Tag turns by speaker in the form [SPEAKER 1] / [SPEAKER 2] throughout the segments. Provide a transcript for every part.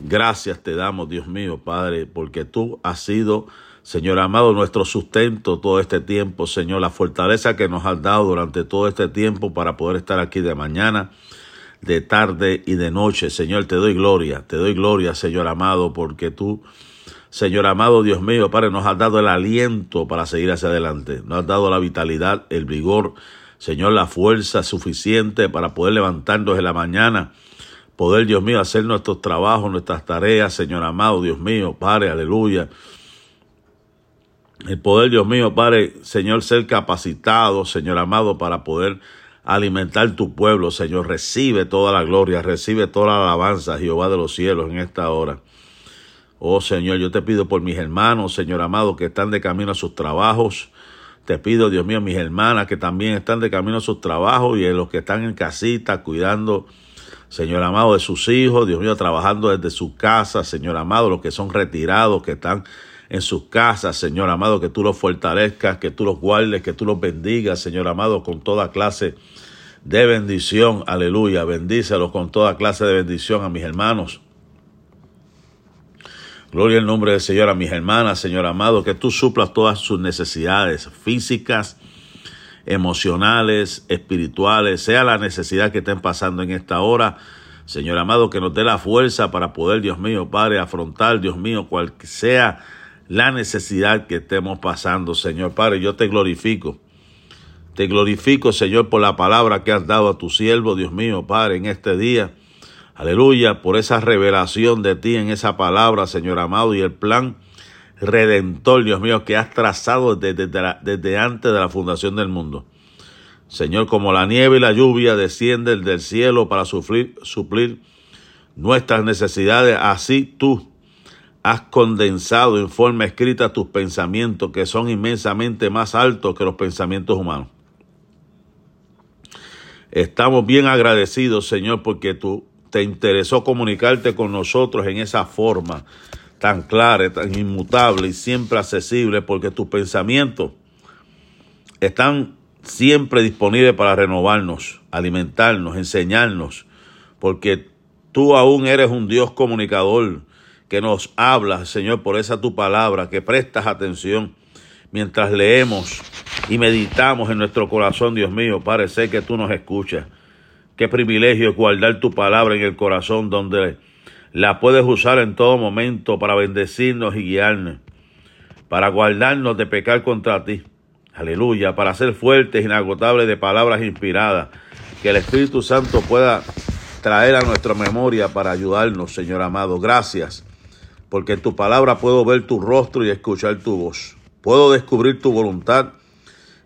[SPEAKER 1] Gracias te damos, Dios mío, Padre, porque tú has sido, Señor amado, nuestro sustento todo este tiempo, Señor, la fortaleza que nos has dado durante todo este tiempo para poder estar aquí de mañana, de tarde y de noche. Señor, te doy gloria, te doy gloria, Señor amado, porque tú, Señor amado, Dios mío, Padre, nos has dado el aliento para seguir hacia adelante, nos has dado la vitalidad, el vigor, Señor, la fuerza suficiente para poder levantarnos en la mañana poder, Dios mío, hacer nuestros trabajos, nuestras tareas, Señor amado, Dios mío, Padre, aleluya. El poder, Dios mío, Padre, Señor, ser capacitado, Señor amado, para poder alimentar tu pueblo, Señor. Recibe toda la gloria, recibe toda la alabanza, Jehová de los cielos, en esta hora. Oh Señor, yo te pido por mis hermanos, Señor amado, que están de camino a sus trabajos. Te pido, Dios mío, mis hermanas que también están de camino a sus trabajos y los que están en casita cuidando Señor amado, de sus hijos, Dios mío, trabajando desde su casa, Señor amado, los que son retirados, que están en sus casas, Señor amado, que tú los fortalezcas, que tú los guardes, que tú los bendigas, Señor amado, con toda clase de bendición, aleluya, bendícelos con toda clase de bendición a mis hermanos. Gloria al nombre del Señor a mis hermanas, Señor amado, que tú suplas todas sus necesidades físicas, emocionales, espirituales, sea la necesidad que estén pasando en esta hora. Señor amado, que nos dé la fuerza para poder, Dios mío, Padre, afrontar, Dios mío, cual sea la necesidad que estemos pasando, Señor Padre. Yo te glorifico. Te glorifico, Señor, por la palabra que has dado a tu siervo, Dios mío, Padre, en este día. Aleluya, por esa revelación de ti en esa palabra, Señor amado, y el plan redentor, Dios mío, que has trazado desde, desde, antes de la fundación del mundo. Señor, como la nieve y la lluvia descienden del cielo para suplir, suplir nuestras necesidades, así tú has condensado en forma escrita tus pensamientos, que son inmensamente más altos que los pensamientos humanos. Estamos bien agradecidos, Señor, porque tú te interesó comunicarte con nosotros en esa forma tan clara, tan inmutable y siempre accesible, porque tus pensamientos están siempre disponibles para renovarnos, alimentarnos, enseñarnos, porque tú aún eres un Dios comunicador que nos habla, Señor, por esa tu palabra, que prestas atención mientras leemos y meditamos en nuestro corazón, Dios mío, parece que tú nos escuchas. Qué privilegio es guardar tu palabra en el corazón donde la puedes usar en todo momento para bendecirnos y guiarnos, para guardarnos de pecar contra ti. Aleluya, para ser fuertes, inagotables de palabras inspiradas, que el Espíritu Santo pueda traer a nuestra memoria para ayudarnos, Señor amado. Gracias, porque en tu palabra puedo ver tu rostro y escuchar tu voz. Puedo descubrir tu voluntad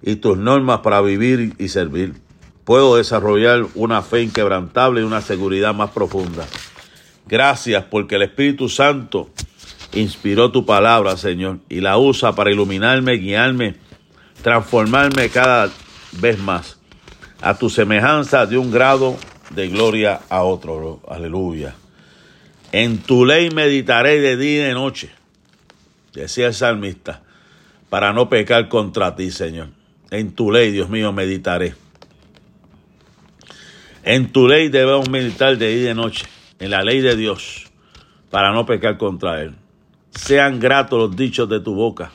[SPEAKER 1] y tus normas para vivir y servir. Puedo desarrollar una fe inquebrantable y una seguridad más profunda. Gracias porque el Espíritu Santo inspiró tu palabra, Señor, y la usa para iluminarme, guiarme, transformarme cada vez más a tu semejanza de un grado de gloria a otro. Aleluya. En tu ley meditaré de día y de noche, decía el salmista, para no pecar contra ti, Señor. En tu ley, Dios mío, meditaré. En tu ley debemos meditar de día y de noche en la ley de Dios para no pecar contra Él. Sean gratos los dichos de tu boca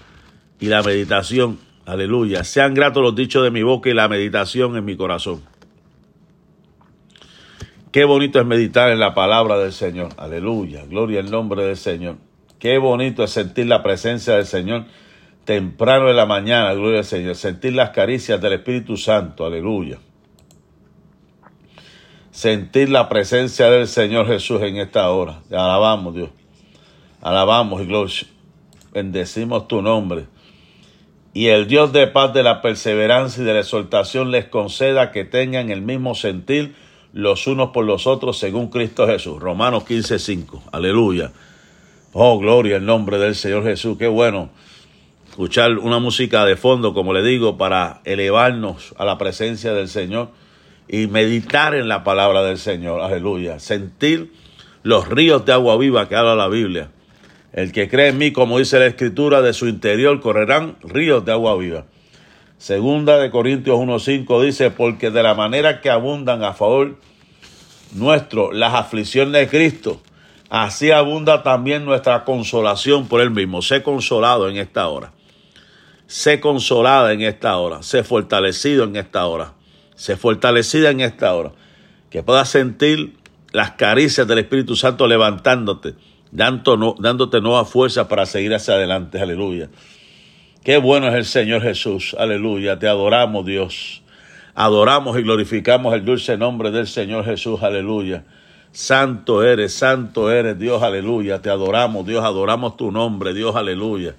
[SPEAKER 1] y la meditación, aleluya, sean gratos los dichos de mi boca y la meditación en mi corazón. Qué bonito es meditar en la palabra del Señor, aleluya, gloria al nombre del Señor. Qué bonito es sentir la presencia del Señor temprano en la mañana, gloria al Señor, sentir las caricias del Espíritu Santo, aleluya sentir la presencia del Señor Jesús en esta hora. Te alabamos, Dios. Alabamos y gloria. Bendecimos tu nombre. Y el Dios de paz, de la perseverancia y de la exaltación les conceda que tengan el mismo sentir los unos por los otros según Cristo Jesús. Romanos 15, 5. Aleluya. Oh, gloria al nombre del Señor Jesús. Qué bueno escuchar una música de fondo, como le digo, para elevarnos a la presencia del Señor y meditar en la palabra del Señor. Aleluya. Sentir los ríos de agua viva que habla la Biblia. El que cree en mí, como dice la Escritura, de su interior correrán ríos de agua viva. Segunda de Corintios 1.5 dice, porque de la manera que abundan a favor nuestro las aflicciones de Cristo, así abunda también nuestra consolación por Él mismo. Sé consolado en esta hora. Sé consolada en esta hora. Sé fortalecido en esta hora. Sé fortalecida en esta hora. Que puedas sentir las caricias del Espíritu Santo levantándote, dándote nueva fuerza para seguir hacia adelante. Aleluya. Qué bueno es el Señor Jesús. Aleluya. Te adoramos, Dios. Adoramos y glorificamos el dulce nombre del Señor Jesús. Aleluya. Santo eres, santo eres, Dios, aleluya. Te adoramos, Dios, adoramos tu nombre, Dios, aleluya.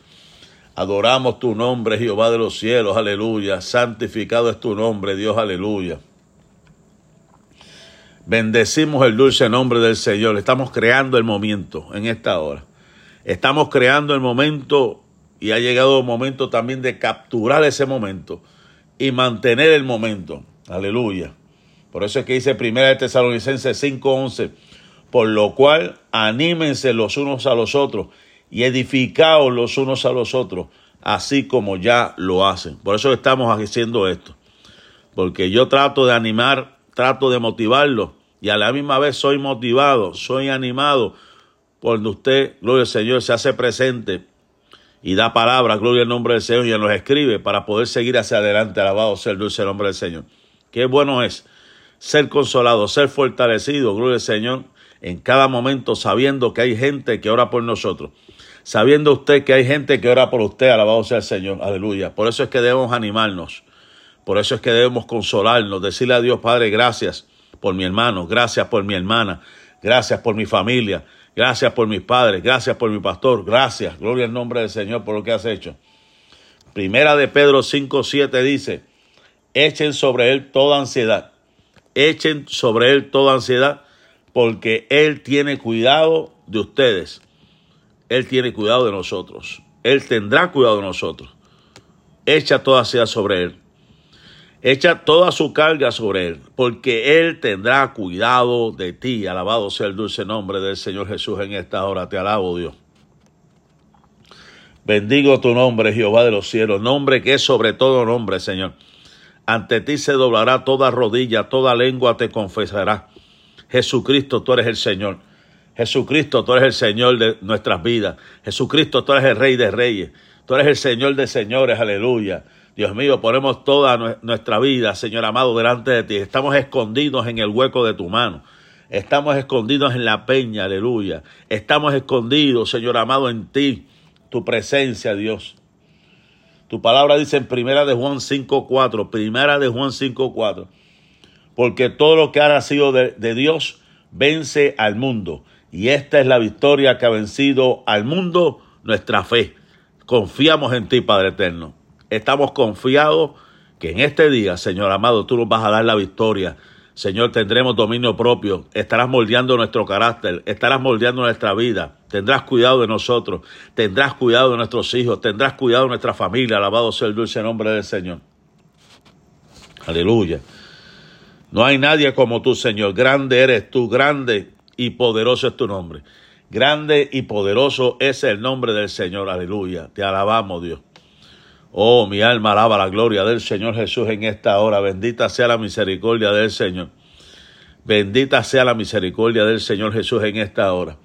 [SPEAKER 1] Adoramos tu nombre, Jehová de los cielos, aleluya. Santificado es tu nombre, Dios, aleluya. Bendecimos el dulce nombre del Señor. Estamos creando el momento en esta hora. Estamos creando el momento y ha llegado el momento también de capturar ese momento y mantener el momento. Aleluya. Por eso es que dice Primera de Tesalonicenses 5:11, por lo cual anímense los unos a los otros y edificaos los unos a los otros, así como ya lo hacen. Por eso estamos haciendo esto. Porque yo trato de animar, trato de motivarlo y a la misma vez soy motivado, soy animado cuando usted, gloria al Señor, se hace presente y da palabra, gloria al nombre del Señor y nos escribe para poder seguir hacia adelante. Alabado sea el dulce nombre del Señor. Qué bueno es ser consolado, ser fortalecido, gloria al Señor, en cada momento sabiendo que hay gente que ora por nosotros. Sabiendo usted que hay gente que ora por usted, alabado sea el Señor, aleluya. Por eso es que debemos animarnos, por eso es que debemos consolarnos, decirle a Dios, Padre, gracias por mi hermano, gracias por mi hermana, gracias por mi familia, gracias por mis padres, gracias por mi pastor, gracias, gloria al nombre del Señor por lo que has hecho. Primera de Pedro 5, 7 dice, echen sobre él toda ansiedad echen sobre él toda ansiedad, porque él tiene cuidado de ustedes. Él tiene cuidado de nosotros. Él tendrá cuidado de nosotros. Echa toda ansiedad sobre él. Echa toda su carga sobre él, porque él tendrá cuidado de ti. Alabado sea el dulce nombre del Señor Jesús en esta hora. Te alabo, Dios. Bendigo tu nombre, Jehová de los cielos, nombre que es sobre todo nombre, Señor. Ante ti se doblará toda rodilla, toda lengua te confesará. Jesucristo, tú eres el Señor. Jesucristo, tú eres el Señor de nuestras vidas. Jesucristo, tú eres el Rey de Reyes. Tú eres el Señor de Señores, aleluya. Dios mío, ponemos toda nuestra vida, Señor amado, delante de ti. Estamos escondidos en el hueco de tu mano. Estamos escondidos en la peña, aleluya. Estamos escondidos, Señor amado, en ti, tu presencia, Dios. Tu palabra dice en Primera de Juan 5.4, Primera de Juan 5.4, porque todo lo que ha de, de Dios vence al mundo. Y esta es la victoria que ha vencido al mundo, nuestra fe. Confiamos en ti, Padre Eterno. Estamos confiados que en este día, Señor amado, tú nos vas a dar la victoria Señor, tendremos dominio propio, estarás moldeando nuestro carácter, estarás moldeando nuestra vida, tendrás cuidado de nosotros, tendrás cuidado de nuestros hijos, tendrás cuidado de nuestra familia, alabado sea el dulce nombre del Señor. Aleluya. No hay nadie como tú, Señor. Grande eres tú, grande y poderoso es tu nombre. Grande y poderoso es el nombre del Señor. Aleluya. Te alabamos, Dios. Oh, mi alma alaba la gloria del Señor Jesús en esta hora. Bendita sea la misericordia del Señor. Bendita sea la misericordia del Señor Jesús en esta hora.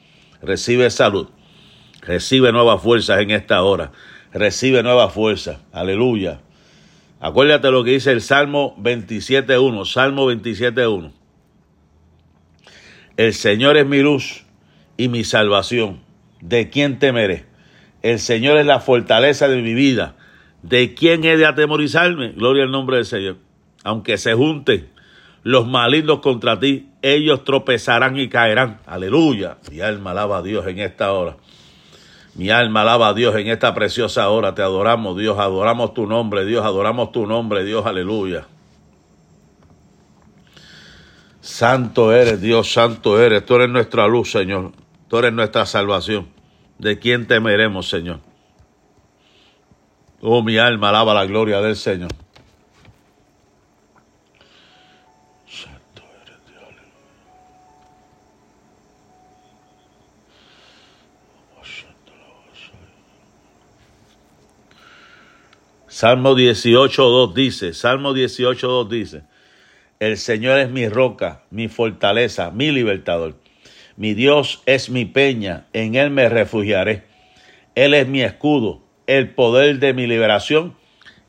[SPEAKER 1] Recibe salud. Recibe nuevas fuerzas en esta hora. Recibe nuevas fuerzas. Aleluya. Acuérdate lo que dice el Salmo 27.1. Salmo 27.1. El Señor es mi luz y mi salvación. ¿De quién temeré? El Señor es la fortaleza de mi vida. ¿De quién he de atemorizarme? Gloria al nombre del Señor. Aunque se junten los malignos contra ti, ellos tropezarán y caerán. Aleluya. Mi alma alaba a Dios en esta hora. Mi alma alaba a Dios en esta preciosa hora. Te adoramos, Dios. Adoramos tu nombre, Dios. Adoramos tu nombre, Dios. Aleluya. Santo eres, Dios, santo eres. Tú eres nuestra luz, Señor. Tú eres nuestra salvación. ¿De quién temeremos, Señor? Oh, mi alma alaba la gloria del Señor. Santo eres Dios. Salmo 18.2 dice, Salmo 18.2 dice, el Señor es mi roca, mi fortaleza, mi libertador. Mi Dios es mi peña, en Él me refugiaré. Él es mi escudo, el poder de mi liberación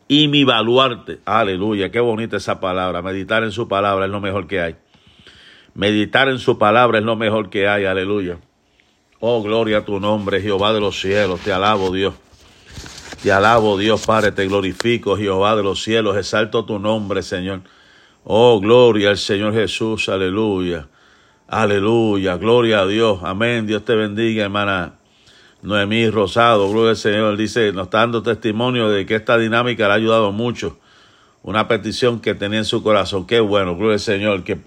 [SPEAKER 1] y mi baluarte. Aleluya, qué bonita esa palabra. Meditar en su palabra es lo mejor que hay. Meditar en su palabra es lo mejor que hay. Aleluya. Oh, gloria a tu nombre, Jehová de los cielos. Te alabo, Dios. Te alabo, Dios Padre. Te glorifico, Jehová de los cielos. Exalto tu nombre, Señor. Oh, gloria al Señor Jesús. Aleluya. Aleluya. Gloria a Dios. Amén. Dios te bendiga, hermana. Noemí Rosado, gloria al Señor, dice, nos está dando testimonio de que esta dinámica le ha ayudado mucho. Una petición que tenía en su corazón. Qué bueno, gloria al Señor, que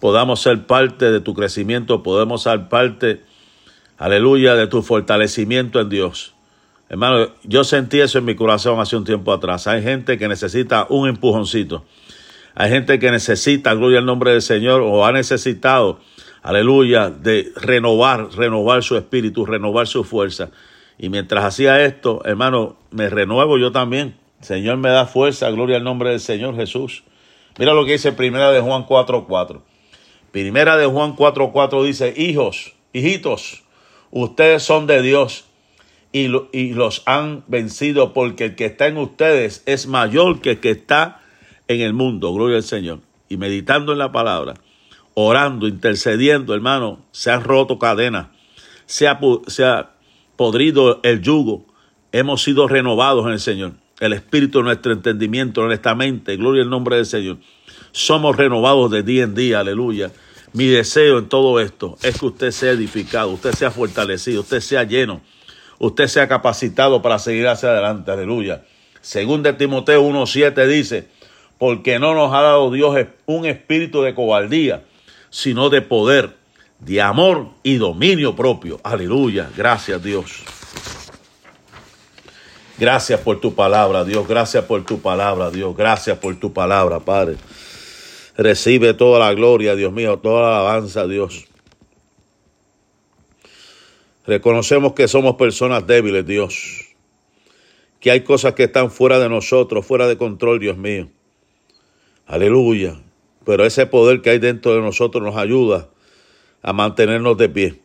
[SPEAKER 1] podamos ser parte de tu crecimiento, podemos ser parte, aleluya, de tu fortalecimiento en Dios. Hermano, yo sentí eso en mi corazón hace un tiempo atrás. Hay gente que necesita un empujoncito. Hay gente que necesita, gloria al nombre del Señor, o ha necesitado aleluya, de renovar, renovar su espíritu, renovar su fuerza. Y mientras hacía esto, hermano, me renuevo yo también. Señor me da fuerza, gloria al nombre del Señor Jesús. Mira lo que dice Primera de Juan 4:4. Primera de Juan 4:4 dice, hijos, hijitos, ustedes son de Dios y, y los han vencido porque el que está en ustedes es mayor que el que está en el mundo. Gloria al Señor. Y meditando en la palabra, orando, intercediendo, hermano, se han roto cadenas, se ha, podrido el yugo, hemos sido renovados en el Señor. El espíritu de nuestro entendimiento, nuestra mente, gloria al nombre del Señor. Somos renovados de día en día, aleluya. Mi deseo en todo esto es que usted sea edificado, usted sea fortalecido, usted sea lleno, usted sea capacitado para seguir hacia adelante, aleluya. Según de Timoteo 1.7 dice, porque no nos ha dado Dios un espíritu de cobardía, sino de poder, de amor y dominio propio. Aleluya. Gracias Dios. Gracias por tu palabra, Dios. Gracias por tu palabra, Dios. Gracias por tu palabra, Padre. Recibe toda la gloria, Dios mío, toda la alabanza, Dios. Reconocemos que somos personas débiles, Dios. Que hay cosas que están fuera de nosotros, fuera de control, Dios mío. Aleluya pero ese poder que hay dentro de nosotros nos ayuda a mantenernos de pie.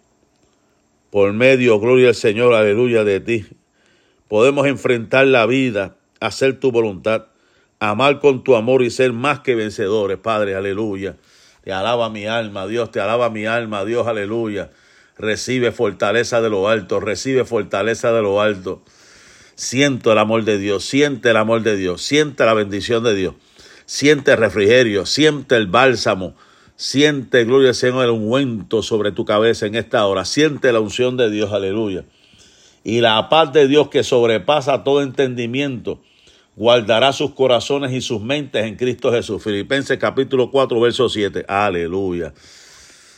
[SPEAKER 1] Por medio, gloria al Señor, aleluya de ti, podemos enfrentar la vida, hacer tu voluntad, amar con tu amor y ser más que vencedores, Padre, aleluya. Te alaba mi alma, Dios, te alaba mi alma, Dios, aleluya. Recibe fortaleza de lo alto, recibe fortaleza de lo alto. Siento el amor de Dios, siente el amor de Dios, siente la bendición de Dios. Siente el refrigerio, siente el bálsamo, siente, gloria Señor, el ungüento sobre tu cabeza en esta hora. Siente la unción de Dios, aleluya. Y la paz de Dios que sobrepasa todo entendimiento, guardará sus corazones y sus mentes en Cristo Jesús. Filipenses capítulo 4, verso 7. Aleluya.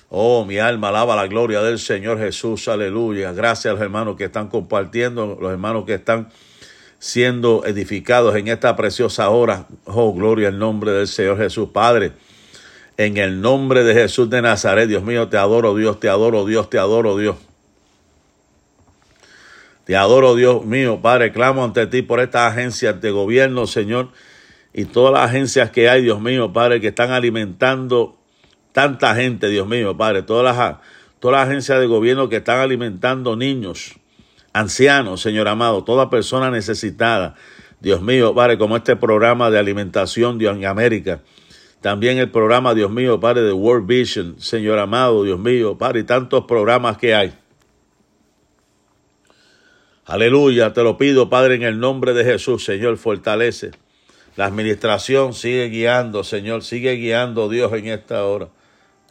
[SPEAKER 1] Oh, mi alma alaba la gloria del Señor Jesús. Aleluya. Gracias a los hermanos que están compartiendo, los hermanos que están siendo edificados en esta preciosa hora. Oh, gloria al nombre del Señor Jesús, Padre. En el nombre de Jesús de Nazaret, Dios mío, te adoro, Dios, te adoro, Dios, te adoro, Dios. Te adoro, Dios mío, Padre, clamo ante ti por estas agencias de gobierno, Señor, y todas las agencias que hay, Dios mío, Padre, que están alimentando tanta gente, Dios mío, Padre, todas las, todas las agencias de gobierno que están alimentando niños, ancianos, Señor amado, toda persona necesitada. Dios mío, Padre, como este programa de alimentación, Dios, en América. También el programa, Dios mío, Padre, de World Vision, Señor amado, Dios mío, Padre, y tantos programas que hay. Aleluya, te lo pido, Padre, en el nombre de Jesús, Señor, fortalece. La administración sigue guiando, Señor, sigue guiando, Dios, en esta hora.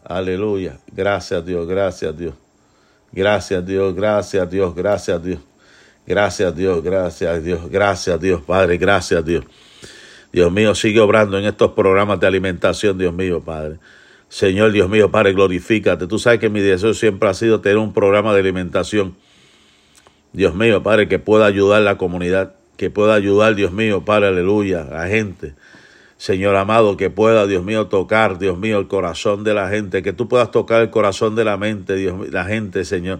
[SPEAKER 1] Aleluya. Gracias, Dios, gracias, Dios. Gracias Dios, gracias Dios, gracias Dios. Gracias Dios, gracias Dios, gracias Dios, Padre, gracias Dios. Dios mío, sigue obrando en estos programas de alimentación, Dios mío, Padre. Señor, Dios mío, Padre, glorifícate. Tú sabes que mi deseo siempre ha sido tener un programa de alimentación. Dios mío, Padre, que pueda ayudar a la comunidad, que pueda ayudar, Dios mío, Padre, aleluya, a gente Señor amado, que pueda, Dios mío, tocar, Dios mío, el corazón de la gente, que tú puedas tocar el corazón de la mente, Dios, la gente, Señor.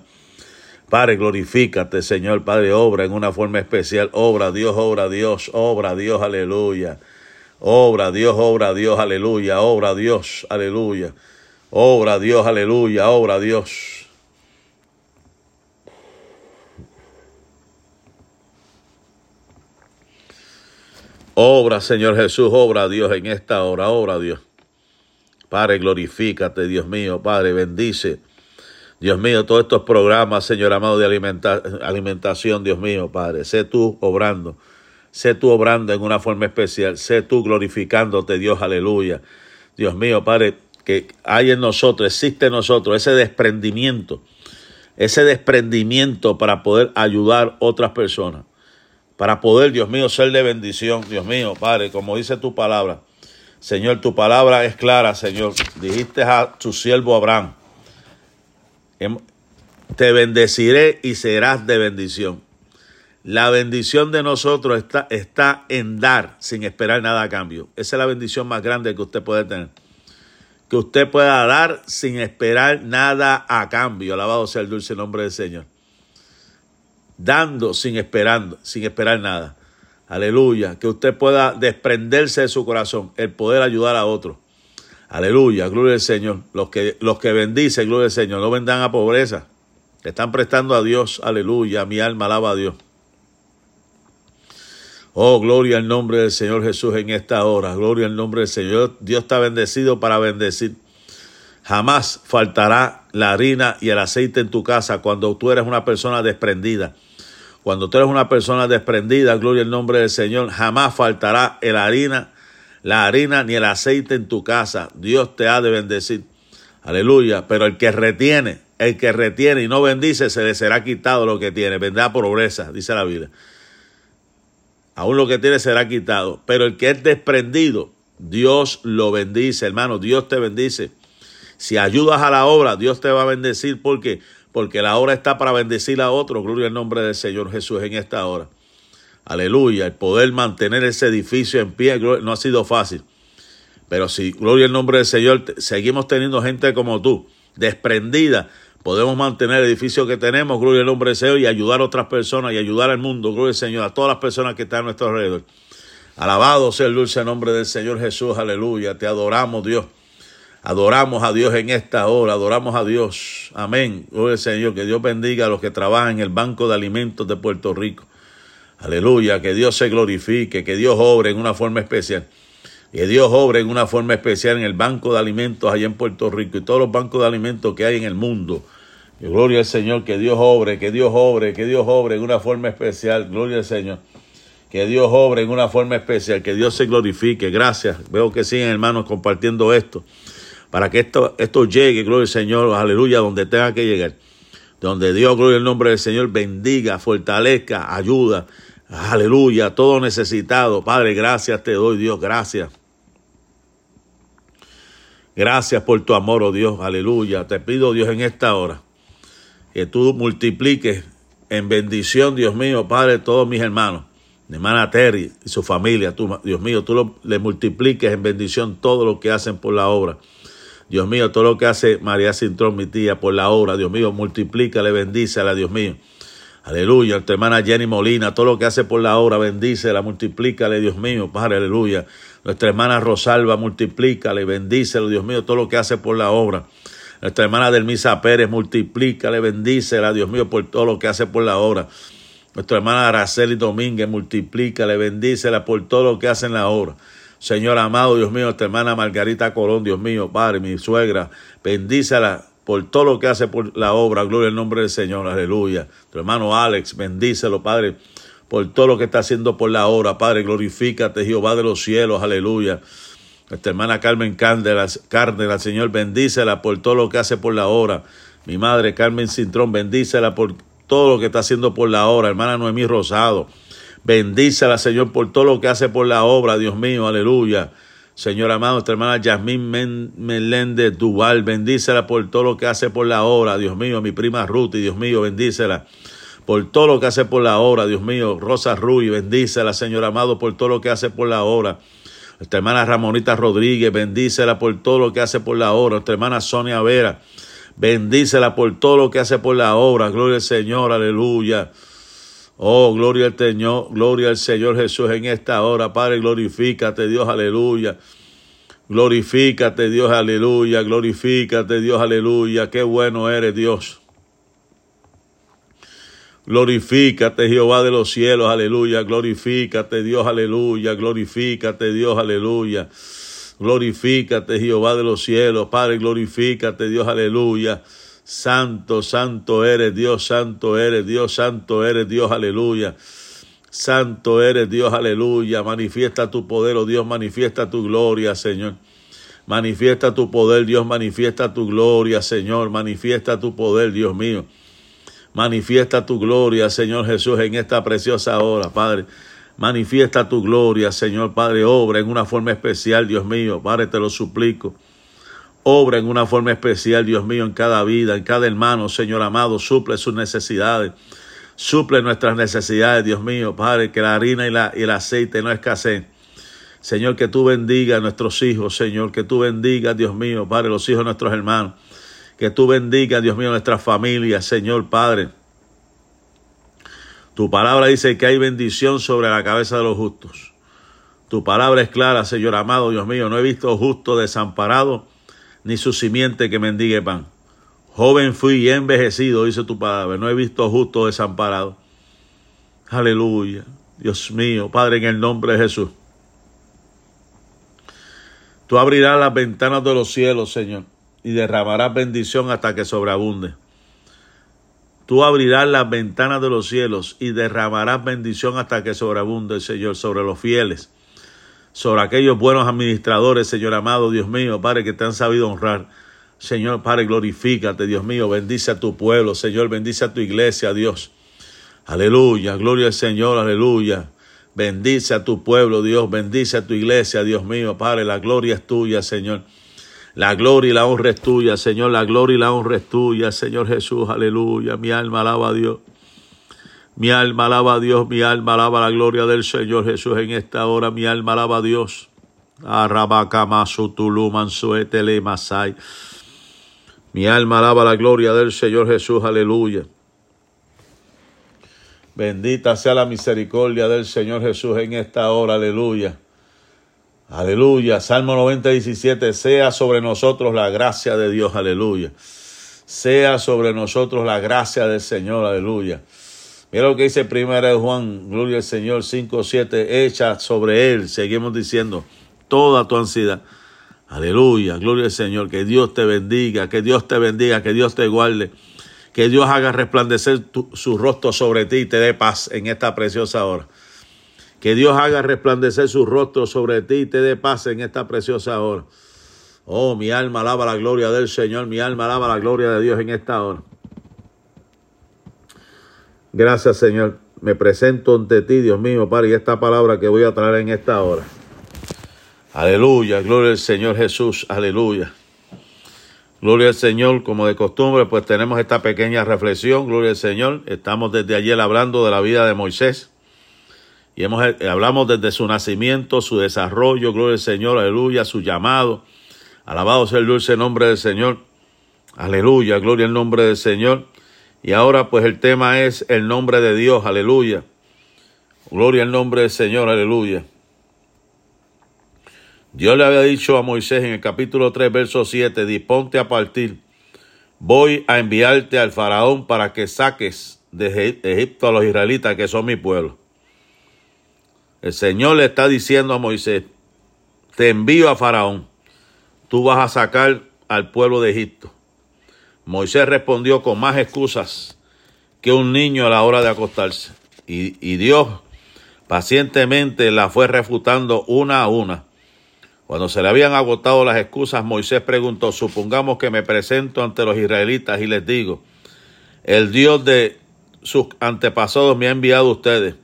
[SPEAKER 1] Padre, glorifícate, Señor, Padre, obra en una forma especial. Obra, Dios, obra, Dios, obra, Dios, aleluya. Obra, Dios, obra, Dios, aleluya. Obra, Dios, aleluya. Obra Dios, aleluya, obra Dios. Obra, Señor Jesús, obra Dios en esta hora, obra Dios. Padre, glorifícate, Dios mío, Padre, bendice. Dios mío, todos estos programas, Señor amado, de alimentación, Dios mío, Padre, sé tú obrando, sé tú obrando en una forma especial, sé tú glorificándote, Dios, aleluya. Dios mío, Padre, que hay en nosotros, existe en nosotros ese desprendimiento, ese desprendimiento para poder ayudar a otras personas para poder, Dios mío, ser de bendición. Dios mío, Padre, como dice tu palabra. Señor, tu palabra es clara, Señor. Dijiste a tu siervo Abraham, em, te bendeciré y serás de bendición. La bendición de nosotros está, está en dar sin esperar nada a cambio. Esa es la bendición más grande que usted puede tener. Que usted pueda dar sin esperar nada a cambio. Alabado sea el dulce nombre del Señor dando sin esperando, sin esperar nada. Aleluya, que usted pueda desprenderse de su corazón, el poder ayudar a otros. Aleluya, gloria al Señor. Los que, los que bendicen, gloria al Señor, no vendan a pobreza. Están prestando a Dios, aleluya, mi alma alaba a Dios. Oh, gloria al nombre del Señor Jesús en esta hora. Gloria al nombre del Señor. Dios está bendecido para bendecir. Jamás faltará la harina y el aceite en tu casa cuando tú eres una persona desprendida. Cuando tú eres una persona desprendida, gloria al nombre del Señor, jamás faltará el harina, la harina ni el aceite en tu casa. Dios te ha de bendecir. Aleluya. Pero el que retiene, el que retiene y no bendice, se le será quitado lo que tiene. Vendrá pobreza, dice la Biblia. Aún lo que tiene será quitado. Pero el que es desprendido, Dios lo bendice, hermano. Dios te bendice. Si ayudas a la obra, Dios te va a bendecir porque porque la obra está para bendecir a otro. Gloria al nombre del Señor Jesús en esta hora. Aleluya. El poder mantener ese edificio en pie no ha sido fácil. Pero si, gloria al nombre del Señor, seguimos teniendo gente como tú, desprendida, podemos mantener el edificio que tenemos, gloria al nombre del Señor, y ayudar a otras personas y ayudar al mundo, gloria al Señor, a todas las personas que están a nuestro alrededor. Alabado sea el dulce nombre del Señor Jesús, aleluya. Te adoramos, Dios. Adoramos a Dios en esta hora, adoramos a Dios. Amén. Gloria Señor, que Dios bendiga a los que trabajan en el Banco de Alimentos de Puerto Rico. Aleluya, que Dios se glorifique, que Dios obre en una forma especial. Que Dios obre en una forma especial en el Banco de Alimentos allá en Puerto Rico y todos los bancos de alimentos que hay en el mundo. gloria al Señor, que Dios obre, que Dios obre, que Dios obre en una forma especial. Gloria al Señor. Que Dios obre en una forma especial, que Dios se glorifique. Gracias. Veo que siguen hermanos compartiendo esto para que esto, esto llegue, gloria al Señor, aleluya, donde tenga que llegar. Donde Dios, gloria al nombre del Señor, bendiga, fortalezca, ayuda, aleluya, todo necesitado. Padre, gracias te doy, Dios, gracias. Gracias por tu amor, oh Dios, aleluya. Te pido, Dios, en esta hora, que tú multipliques en bendición, Dios mío, Padre, todos mis hermanos, mi hermana Terry y su familia, tú, Dios mío, tú le multipliques en bendición todo lo que hacen por la obra. Dios mío, todo lo que hace María Cintrón, mi tía, por la obra, Dios mío, multiplícale, bendícela, Dios mío. Aleluya, tu hermana Jenny Molina, todo lo que hace por la obra, bendícela, multiplícale, Dios mío, Padre, aleluya. Nuestra hermana Rosalba, multiplícale, bendícelo, Dios mío, todo lo que hace por la obra. Nuestra hermana Delmisa Pérez, multiplícale, bendícela, Dios mío, por todo lo que hace por la obra. Nuestra hermana Araceli Domínguez, multiplícale, bendícela por todo lo que hace en la obra. Señor amado, Dios mío, esta hermana Margarita Colón, Dios mío, Padre, mi suegra, bendícela por todo lo que hace por la obra, gloria al nombre del Señor, aleluya. Tu hermano Alex, bendícelo, Padre, por todo lo que está haciendo por la obra, Padre, glorifícate, Jehová de los cielos, aleluya. Nuestra hermana Carmen Cárdenas, Cárdenas, Señor, bendícela por todo lo que hace por la obra. Mi madre Carmen Cintrón, bendícela por todo lo que está haciendo por la obra. Hermana Noemí Rosado, Bendícela, Señor, por todo lo que hace por la obra, Dios mío, aleluya. Señor amado, nuestra hermana Yasmín Meléndez Duval, bendícela por todo lo que hace por la obra, Dios mío, mi prima Ruth, Dios mío, bendícela por todo lo que hace por la obra, Dios mío, Rosa Ruy, bendícela, Señor amado, por todo lo que hace por la obra. Nuestra hermana Ramonita Rodríguez, bendícela por todo lo que hace por la obra. Nuestra hermana Sonia Vera, bendícela por todo lo que hace por la obra. Gloria al Señor, aleluya. Oh, gloria al Señor, gloria al Señor Jesús en esta hora. Padre, glorifícate, Dios, aleluya. Glorifícate Dios, aleluya, glorifícate Dios, aleluya, qué bueno eres Dios. Glorifícate Jehová de los cielos, aleluya, glorifícate Dios, aleluya, glorifícate Dios, aleluya. Glorifícate Jehová de los cielos, Padre, glorifícate Dios, aleluya. Santo, santo eres Dios, santo eres Dios, santo eres Dios, aleluya. Santo eres Dios, aleluya. Manifiesta tu poder, oh Dios, manifiesta tu gloria, Señor. Manifiesta tu poder, Dios, manifiesta tu gloria, Señor. Manifiesta tu poder, Dios mío. Manifiesta tu gloria, Señor Jesús, en esta preciosa hora, Padre. Manifiesta tu gloria, Señor Padre. Obra en una forma especial, Dios mío. Padre, te lo suplico. Obra en una forma especial, Dios mío, en cada vida, en cada hermano, Señor amado. Suple sus necesidades. Suple nuestras necesidades, Dios mío, Padre, que la harina y, la, y el aceite no escaseen. Señor, que tú bendiga a nuestros hijos, Señor, que tú bendiga, Dios mío, Padre, los hijos de nuestros hermanos. Que tú bendiga, Dios mío, nuestras familias, Señor, Padre. Tu palabra dice que hay bendición sobre la cabeza de los justos. Tu palabra es clara, Señor amado, Dios mío. No he visto justo desamparado, ni su simiente que mendigue pan. Joven fui y envejecido, dice tu palabra. No he visto justo desamparado. Aleluya. Dios mío, Padre, en el nombre de Jesús. Tú abrirás las ventanas de los cielos, Señor, y derramarás bendición hasta que sobreabunde. Tú abrirás las ventanas de los cielos y derramarás bendición hasta que sobreabunde, Señor, sobre los fieles, sobre aquellos buenos administradores, Señor amado, Dios mío, Padre, que te han sabido honrar. Señor Padre, glorifícate, Dios mío, bendice a tu pueblo, Señor, bendice a tu iglesia, Dios. Aleluya, gloria al Señor, aleluya. Bendice a tu pueblo, Dios, bendice a tu iglesia, Dios mío, Padre, la gloria es tuya, Señor. La gloria y la honra es tuya, Señor, la gloria y la honra es tuya, Señor Jesús, aleluya. Mi alma alaba a Dios. Mi alma alaba a Dios, mi alma alaba la gloria del Señor Jesús en esta hora, mi alma alaba a Dios. Mi alma alaba la gloria del Señor Jesús, aleluya. Bendita sea la misericordia del Señor Jesús en esta hora, aleluya. Aleluya. Salmo 90, 17. Sea sobre nosotros la gracia de Dios, aleluya. Sea sobre nosotros la gracia del Señor, aleluya. Mira lo que dice primera de Juan, gloria al Señor 5, 7. Echa sobre él, seguimos diciendo, toda tu ansiedad Aleluya, gloria al Señor. Que Dios te bendiga, que Dios te bendiga, que Dios te guarde. Que Dios haga resplandecer su rostro sobre ti y te dé paz en esta preciosa hora. Que Dios haga resplandecer su rostro sobre ti y te dé paz en esta preciosa hora. Oh, mi alma alaba la gloria del Señor, mi alma alaba la gloria de Dios en esta hora. Gracias, Señor. Me presento ante ti, Dios mío, Padre, y esta palabra que voy a traer en esta hora. Aleluya, gloria al Señor Jesús, aleluya. Gloria al Señor, como de costumbre, pues tenemos esta pequeña reflexión, gloria al Señor. Estamos desde ayer hablando de la vida de Moisés y hemos, eh, hablamos desde su nacimiento, su desarrollo, gloria al Señor, aleluya, su llamado. Alabado sea el dulce nombre del Señor. Aleluya, gloria al nombre del Señor. Y ahora pues el tema es el nombre de Dios, aleluya. Gloria al nombre del Señor, aleluya. Dios le había dicho a Moisés en el capítulo 3, verso 7, disponte a partir. Voy a enviarte al faraón para que saques de Egipto a los israelitas que son mi pueblo. El Señor le está diciendo a Moisés, te envío a faraón, tú vas a sacar al pueblo de Egipto. Moisés respondió con más excusas que un niño a la hora de acostarse. Y, Dios pacientemente la fue refutando una a una cuando se le habían agotado las excusas, Moisés preguntó, supongamos que me presento ante los israelitas y les digo, el Dios de sus antepasados me ha enviado a ustedes.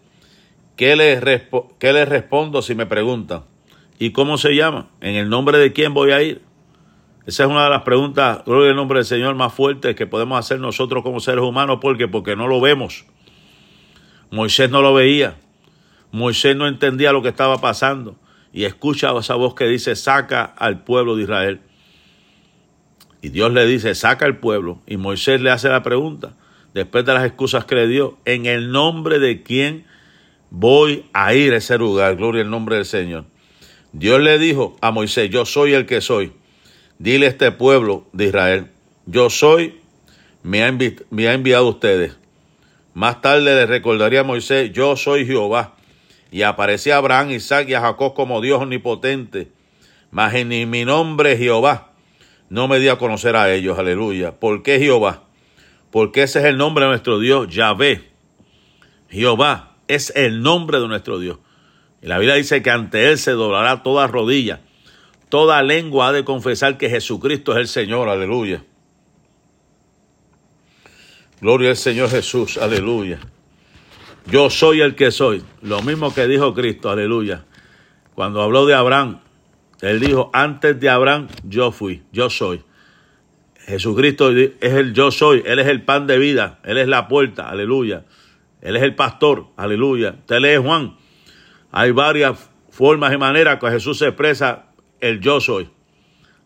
[SPEAKER 1] ¿Qué les, ¿Qué les respondo si me preguntan? ¿Y cómo se llama? ¿En el nombre de quién voy a ir? Esa es una de las preguntas, gloria al nombre del Señor, más fuertes que podemos hacer nosotros como seres humanos. ¿Por qué? Porque no lo vemos. Moisés no lo veía. Moisés no entendía lo que estaba pasando y escucha esa voz que dice, saca al pueblo de Israel. Y Dios le dice, saca al pueblo. Y Moisés le hace la pregunta, después de las excusas que le dio, en el nombre de quién voy a ir a ese lugar. Gloria al nombre del Señor. Dios le dijo a Moisés, yo soy el que soy. Dile a este pueblo de Israel, yo soy, me ha, me ha enviado ustedes. Más tarde le recordaría a Moisés, yo soy Jehová. Y aparecía Abraham, Isaac y a Jacob como Dios omnipotente. Mas en mi nombre Jehová no me di a conocer a ellos, aleluya. ¿Por qué Jehová? Porque ese es el nombre de nuestro Dios, Yahvé. Jehová es el nombre de nuestro Dios. Y la Biblia dice que ante Él se doblará toda rodilla. Toda lengua ha de confesar que Jesucristo es el Señor, aleluya. Gloria al Señor Jesús, aleluya. Yo soy el que soy. Lo mismo que dijo Cristo, aleluya. Cuando habló de Abraham, él dijo, antes de Abraham yo fui, yo soy. Jesucristo es el yo soy, Él es el pan de vida, Él es la puerta, aleluya. Él es el pastor, aleluya. Usted lee Juan, hay varias formas y maneras que Jesús se expresa el yo soy.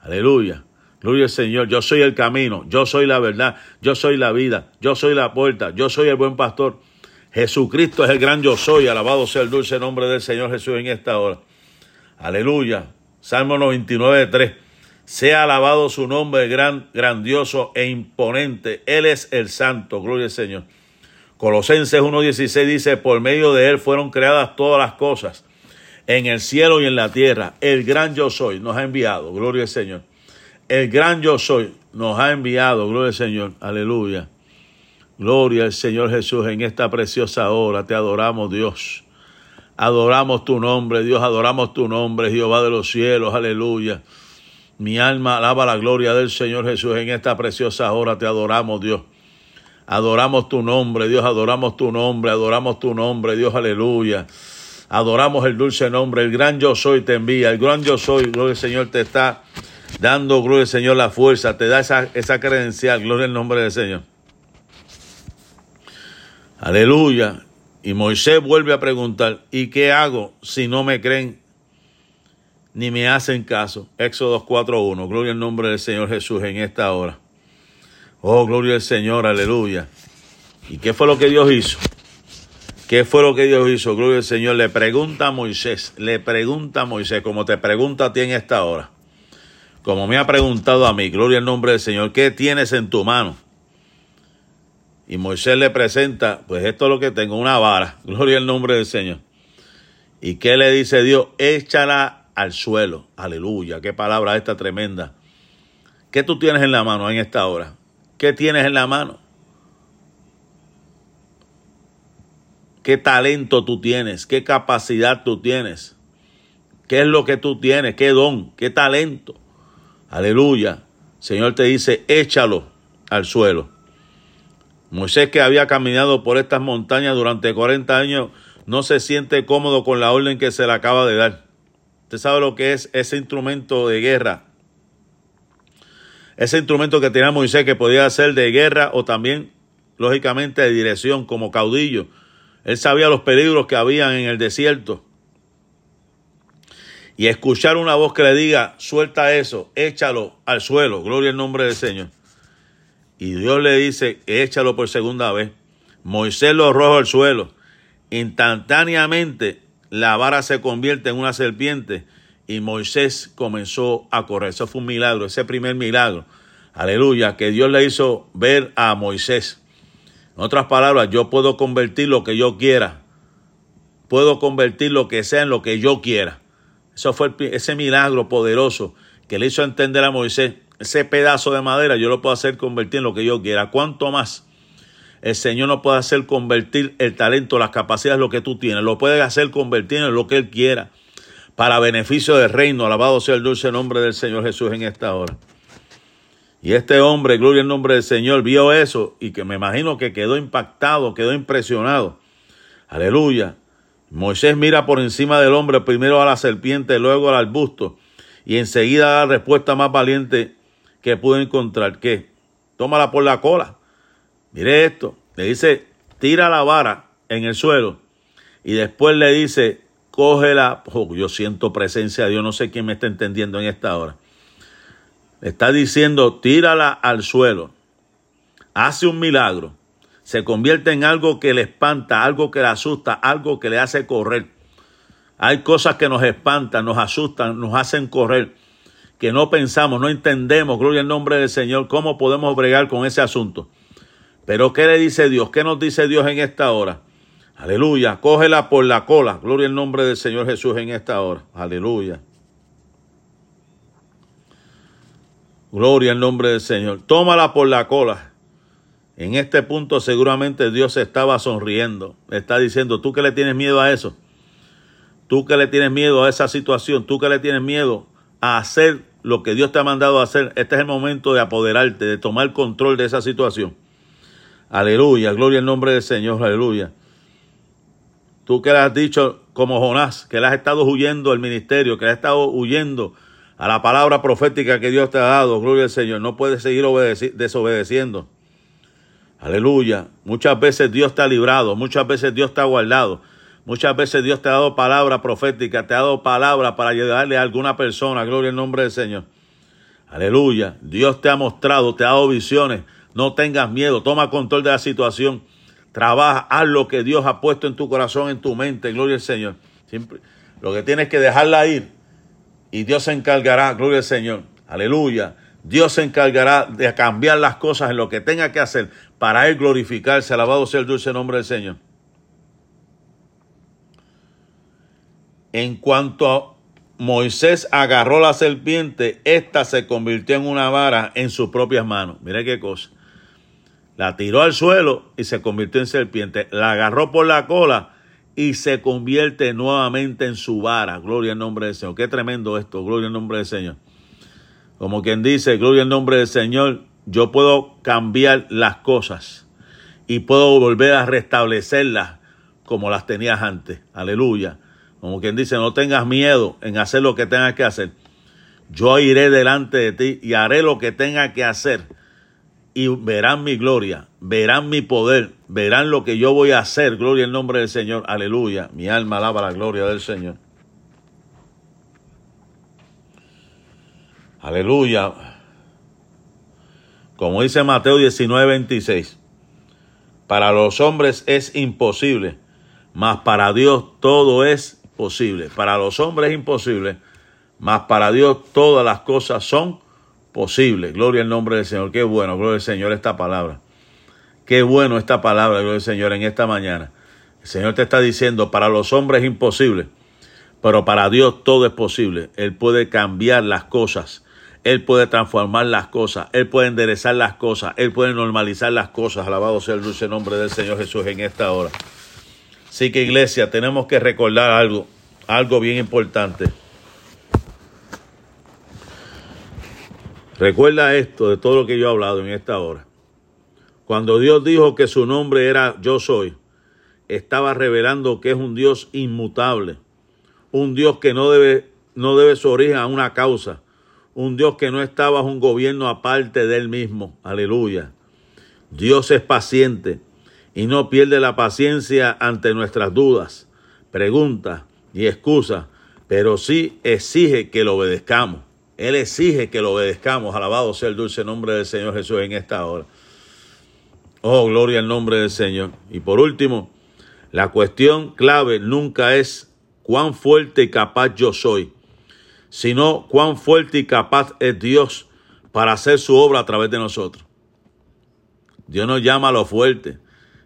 [SPEAKER 1] Aleluya. Gloria al Señor. Yo soy el camino, yo soy la verdad, yo soy la vida, yo soy la puerta, yo soy el buen pastor. Jesucristo es el gran yo soy. Alabado sea el dulce nombre del Señor Jesús en esta hora. Aleluya. Salmo 99, 3. Sea alabado su nombre gran, grandioso e imponente. Él es el santo. Gloria al Señor. Colosenses 1.16 dice, por medio de él fueron creadas todas las cosas en el cielo y en la tierra. El gran yo soy nos ha enviado. Gloria al Señor. El gran yo soy nos ha enviado. Gloria al Señor. Aleluya. Gloria al Señor Jesús en esta preciosa hora. Te adoramos Dios. Adoramos tu nombre, Dios, adoramos tu nombre, Jehová de los cielos, aleluya. Mi alma alaba la gloria del Señor Jesús en esta preciosa hora, te adoramos, Dios. Adoramos tu nombre, Dios, adoramos tu nombre, adoramos tu nombre, Dios, aleluya. Adoramos el dulce nombre, el gran yo soy te envía, el gran yo soy, gloria al Señor, te está dando, gloria al Señor, la fuerza, te da esa, esa credencial, gloria al nombre del Señor. Aleluya. Y Moisés vuelve a preguntar, ¿y qué hago si no me creen ni me hacen caso? Éxodo 4.1. Gloria al nombre del Señor Jesús en esta hora. Oh, gloria al Señor, aleluya. ¿Y qué fue lo que Dios hizo? ¿Qué fue lo que Dios hizo? Gloria al Señor. Le pregunta a Moisés, le pregunta a Moisés, como te pregunta a ti en esta hora, como me ha preguntado a mí, gloria al nombre del Señor, ¿qué tienes en tu mano? Y Moisés le presenta, pues esto es lo que tengo, una vara. Gloria al nombre del Señor. ¿Y qué le dice Dios? Échala al suelo. Aleluya. Qué palabra esta tremenda. ¿Qué tú tienes en la mano en esta hora? ¿Qué tienes en la mano? ¿Qué talento tú tienes? ¿Qué capacidad tú tienes? ¿Qué es lo que tú tienes? ¿Qué don? ¿Qué talento? Aleluya. Señor te dice, échalo al suelo. Moisés que había caminado por estas montañas durante 40 años no se siente cómodo con la orden que se le acaba de dar. Usted sabe lo que es ese instrumento de guerra. Ese instrumento que tenía Moisés que podía ser de guerra o también, lógicamente, de dirección como caudillo. Él sabía los peligros que habían en el desierto. Y escuchar una voz que le diga, suelta eso, échalo al suelo, gloria al nombre del Señor. Y Dios le dice, échalo por segunda vez. Moisés lo arroja al suelo. Instantáneamente la vara se convierte en una serpiente y Moisés comenzó a correr. Eso fue un milagro, ese primer milagro. Aleluya, que Dios le hizo ver a Moisés. En otras palabras, yo puedo convertir lo que yo quiera. Puedo convertir lo que sea en lo que yo quiera. Eso fue ese milagro poderoso que le hizo entender a Moisés ese pedazo de madera yo lo puedo hacer convertir en lo que yo quiera. ¿Cuánto más? El Señor no puede hacer convertir el talento, las capacidades, lo que tú tienes. Lo puede hacer convertir en lo que Él quiera. Para beneficio del reino. Alabado sea el dulce nombre del Señor Jesús en esta hora. Y este hombre, gloria al nombre del Señor, vio eso y que me imagino que quedó impactado, quedó impresionado. Aleluya. Moisés mira por encima del hombre, primero a la serpiente, luego al arbusto, y enseguida da la respuesta más valiente que pudo encontrar. ¿Qué? Tómala por la cola. Mire esto. Le dice, tira la vara en el suelo. Y después le dice, cógela. Oh, yo siento presencia de Dios. No sé quién me está entendiendo en esta hora. Está diciendo, tírala al suelo. Hace un milagro. Se convierte en algo que le espanta, algo que le asusta, algo que le hace correr. Hay cosas que nos espantan, nos asustan, nos hacen correr, que no pensamos, no entendemos, gloria al nombre del Señor, cómo podemos bregar con ese asunto. Pero ¿qué le dice Dios? ¿Qué nos dice Dios en esta hora? Aleluya, cógela por la cola. Gloria al nombre del Señor Jesús en esta hora. Aleluya. Gloria al nombre del Señor. Tómala por la cola. En este punto seguramente Dios estaba sonriendo. Está diciendo, tú que le tienes miedo a eso. Tú que le tienes miedo a esa situación. Tú que le tienes miedo a hacer lo que Dios te ha mandado a hacer. Este es el momento de apoderarte, de tomar control de esa situación. Aleluya. Gloria al nombre del Señor. Aleluya. Tú que le has dicho como Jonás, que le has estado huyendo del ministerio, que le has estado huyendo a la palabra profética que Dios te ha dado, gloria al Señor, no puedes seguir desobedeciendo. Aleluya. Muchas veces Dios te ha librado, muchas veces Dios te ha guardado, muchas veces Dios te ha dado palabra profética, te ha dado palabra para ayudarle a alguna persona, gloria al nombre del Señor. Aleluya. Dios te ha mostrado, te ha dado visiones. No tengas miedo, toma control de la situación. Trabaja, haz lo que Dios ha puesto en tu corazón, en tu mente, gloria al Señor. Siempre, lo que tienes que dejarla ir y Dios se encargará, gloria al Señor, aleluya. Dios se encargará de cambiar las cosas en lo que tenga que hacer para Él glorificarse. Alabado sea el dulce nombre del Señor. En cuanto Moisés agarró la serpiente, ésta se convirtió en una vara en sus propias manos. Mire qué cosa. La tiró al suelo y se convirtió en serpiente. La agarró por la cola y se convierte nuevamente en su vara. Gloria al nombre del Señor. Qué tremendo esto. Gloria al nombre del Señor. Como quien dice, gloria al nombre del Señor, yo puedo cambiar las cosas y puedo volver a restablecerlas como las tenías antes. Aleluya. Como quien dice, no tengas miedo en hacer lo que tengas que hacer. Yo iré delante de ti y haré lo que tenga que hacer y verán mi gloria, verán mi poder, verán lo que yo voy a hacer. Gloria al nombre del Señor. Aleluya. Mi alma alaba la gloria del Señor. Aleluya. Como dice Mateo 19, 26. Para los hombres es imposible, mas para Dios todo es posible. Para los hombres es imposible, mas para Dios todas las cosas son posible. Gloria al nombre del Señor. Qué bueno, gloria al Señor esta palabra. Qué bueno esta palabra, gloria al Señor, en esta mañana. El Señor te está diciendo, para los hombres es imposible, pero para Dios todo es posible. Él puede cambiar las cosas. Él puede transformar las cosas, Él puede enderezar las cosas, Él puede normalizar las cosas. Alabado sea el dulce nombre del Señor Jesús en esta hora. Así que iglesia, tenemos que recordar algo, algo bien importante. Recuerda esto de todo lo que yo he hablado en esta hora. Cuando Dios dijo que su nombre era yo soy, estaba revelando que es un Dios inmutable, un Dios que no debe, no debe su origen a una causa, un Dios que no está bajo un gobierno aparte de él mismo. Aleluya. Dios es paciente y no pierde la paciencia ante nuestras dudas, preguntas y excusas, pero sí exige que lo obedezcamos. Él exige que lo obedezcamos. Alabado sea el dulce nombre del Señor Jesús en esta hora. Oh, gloria al nombre del Señor. Y por último, la cuestión clave nunca es cuán fuerte y capaz yo soy, sino cuán fuerte y capaz es Dios para hacer su obra a través de nosotros. Dios nos llama a los fuertes,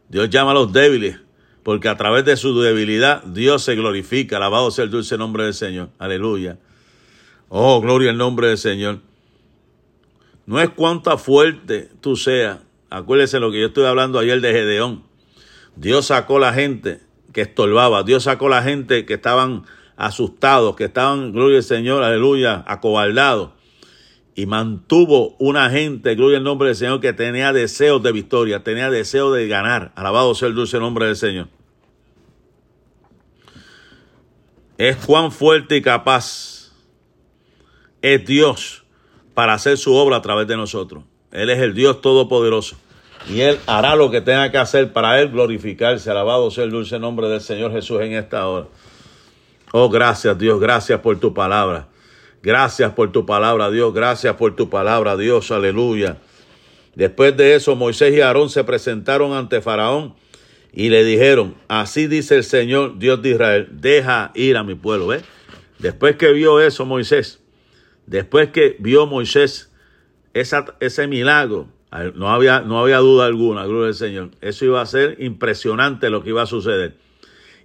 [SPEAKER 1] Dios llama a los débiles, porque a través de su debilidad Dios se glorifica. Alabado sea el dulce nombre del Señor. Aleluya. Oh, gloria al nombre del Señor. No es cuánta fuerte tú seas. Acuérdese lo que yo estoy hablando ayer de Gedeón. Dios sacó la gente que estorbaba. Dios sacó la gente que estaban asustados, que estaban, gloria al Señor, aleluya, acobardados. Y mantuvo una gente, gloria al nombre del Señor, que tenía deseos de victoria, tenía deseos de ganar. Alabado sea el dulce nombre del Señor. Es cuán fuerte y capaz es Dios para hacer su obra a través de nosotros. Él es el Dios todopoderoso. Y Él hará lo que tenga que hacer para Él glorificarse. Alabado sea el dulce nombre del Señor Jesús en esta hora. Oh, gracias Dios, gracias por tu palabra. Gracias por tu palabra, Dios. Gracias por tu palabra, Dios. Aleluya. Después de eso, Moisés y Aarón se presentaron ante Faraón Y le dijeron, así dice el Señor Dios de Israel, deja ir a mi pueblo. ¿Ves? Después que vio eso Moisés, después que vio Moisés ese milagro, no había, no había duda alguna, gloria al Señor. Eso iba a ser impresionante lo que iba a suceder.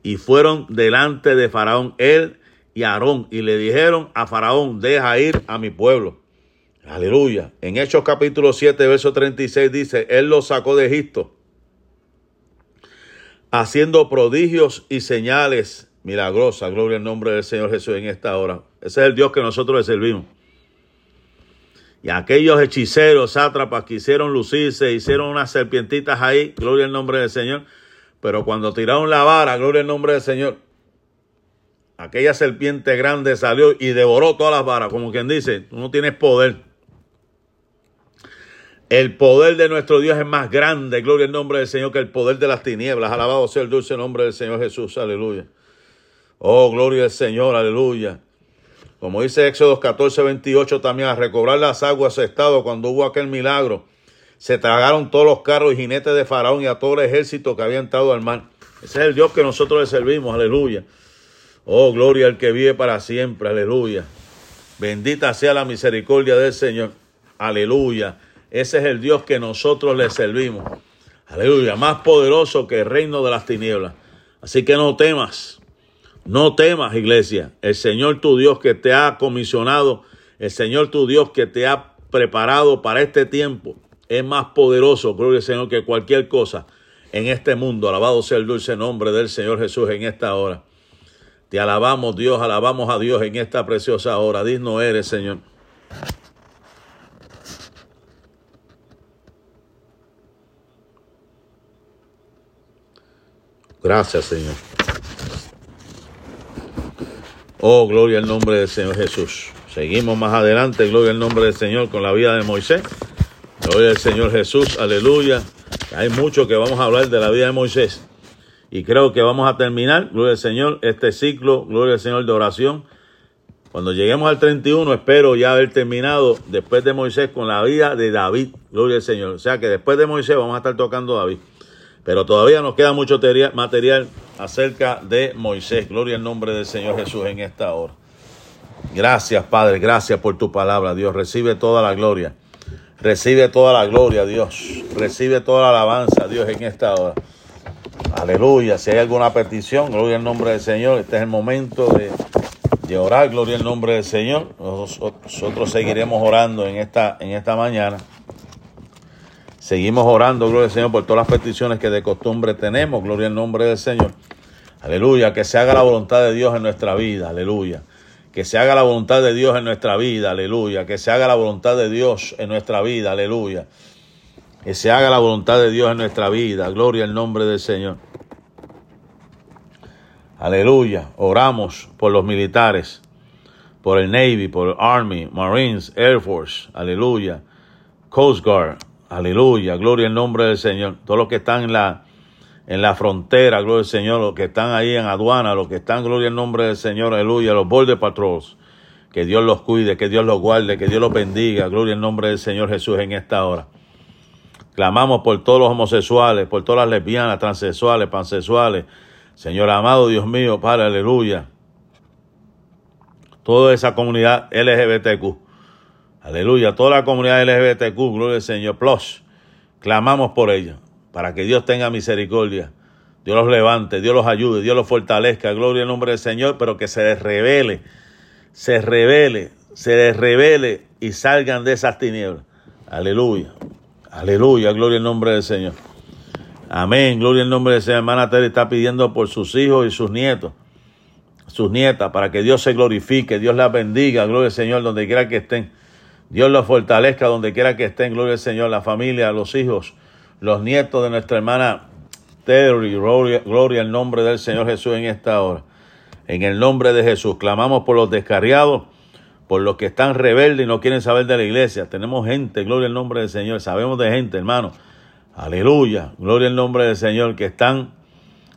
[SPEAKER 1] Y fueron delante de Faraón, él y Aarón, y le dijeron a Faraón, deja ir a mi pueblo. Aleluya. En Hechos capítulo 7, verso 36 dice, Él los sacó de Egipto haciendo prodigios y señales milagrosas. Gloria al nombre del Señor Jesús en esta hora. Ese es el Dios que nosotros le servimos. Y aquellos hechiceros, sátrapas, quisieron lucirse, hicieron unas serpientitas ahí, gloria al nombre del Señor. Pero cuando tiraron la vara, gloria al nombre del Señor, aquella serpiente grande salió y devoró todas las varas. Como quien dice, tú no tienes poder. El poder de nuestro Dios es más grande, gloria al nombre del Señor, que el poder de las tinieblas. Alabado sea el dulce nombre del Señor Jesús, aleluya. Oh, gloria al Señor, aleluya. Como dice Éxodo 14, 28 también, a recobrar las aguas estado cuando hubo aquel milagro, se tragaron todos los carros y jinetes de Faraón y a todo el ejército que había entrado al mar. Ese es el Dios que nosotros le servimos, aleluya. Oh, gloria al que vive para siempre, aleluya. Bendita sea la misericordia del Señor, aleluya. Ese es el Dios que nosotros le servimos. Aleluya, más poderoso que el reino de las tinieblas. Así que no temas, no temas, iglesia. El Señor tu Dios que te ha comisionado, el Señor tu Dios que te ha preparado para este tiempo, es más poderoso, gloria al Señor, que cualquier cosa en este mundo. Alabado sea el dulce nombre del Señor Jesús en esta hora. Te alabamos, Dios, alabamos a Dios en esta preciosa hora. Digno eres, Señor. Gracias, Señor. Oh, gloria al nombre del Señor Jesús. Seguimos más adelante, gloria al nombre del Señor con la vida de Moisés. Gloria al Señor Jesús, aleluya. Hay mucho que vamos a hablar de la vida de Moisés. Y creo que vamos a terminar, gloria al Señor, este ciclo, gloria al Señor de oración. Cuando lleguemos al 31, espero ya haber terminado después de Moisés con la vida de David, gloria al Señor. O sea que después de Moisés vamos a estar tocando a David. Pero todavía nos queda mucho material acerca de Moisés. Gloria al nombre del Señor Jesús en esta hora. Gracias, Padre. Gracias por tu palabra, Dios. Recibe toda la gloria. Recibe toda la gloria, Dios. Recibe toda la alabanza, Dios, en esta hora. Aleluya. Si hay alguna petición, gloria al nombre del Señor. Este es el momento de, orar. Gloria al nombre del Señor. Nosotros seguiremos orando en esta, en esta mañana. Seguimos orando, gloria al Señor, por todas las peticiones que de costumbre tenemos. Gloria al nombre del Señor. Aleluya. Que se haga la voluntad de Dios en nuestra vida. Aleluya. Que se haga la voluntad de Dios en nuestra vida. Aleluya. Que se haga la voluntad de Dios en nuestra vida. Aleluya. Que se haga la voluntad de Dios en nuestra vida. Gloria al nombre del Señor. Aleluya. Oramos por los militares, por el Navy, por el Army, Marines, Air Force. Aleluya. Coast Guard. Aleluya, gloria al nombre del Señor. Todos los que están en la, en la frontera, gloria al Señor, los que están ahí en aduana, los que están, gloria al nombre del Señor, aleluya, los border patrols. Que Dios los cuide, que Dios los guarde, que Dios los bendiga. Gloria al nombre del Señor Jesús en esta hora. Clamamos por todos los homosexuales, por todas las lesbianas, transexuales, pansexuales. Señor amado, Dios mío, Padre, aleluya. Toda esa comunidad LGBTQ Aleluya. Toda la comunidad LGBTQ, gloria al Señor. Plus, clamamos por ella, para que Dios tenga misericordia. Dios los levante, Dios los ayude, Dios los fortalezca. Gloria al nombre del Señor, pero que se les revele, se revele, se les revele y salgan de esas tinieblas. Aleluya. Aleluya. Gloria al nombre del Señor. Amén. Gloria al nombre del Señor. Hermana Tere está pidiendo por sus hijos y sus nietos, sus nietas, para que Dios se glorifique, Dios las bendiga. Gloria al Señor, donde quiera que estén. Dios los fortalezca donde quiera que estén, gloria al Señor, la familia, los hijos, los nietos de nuestra hermana Terry, gloria, gloria al nombre del Señor Jesús en esta hora. En el nombre de Jesús, clamamos por los descarriados, por los que están rebeldes y no quieren saber de la iglesia. Tenemos gente, gloria al nombre del Señor, sabemos de gente, hermano. Aleluya, gloria al nombre del Señor, que están,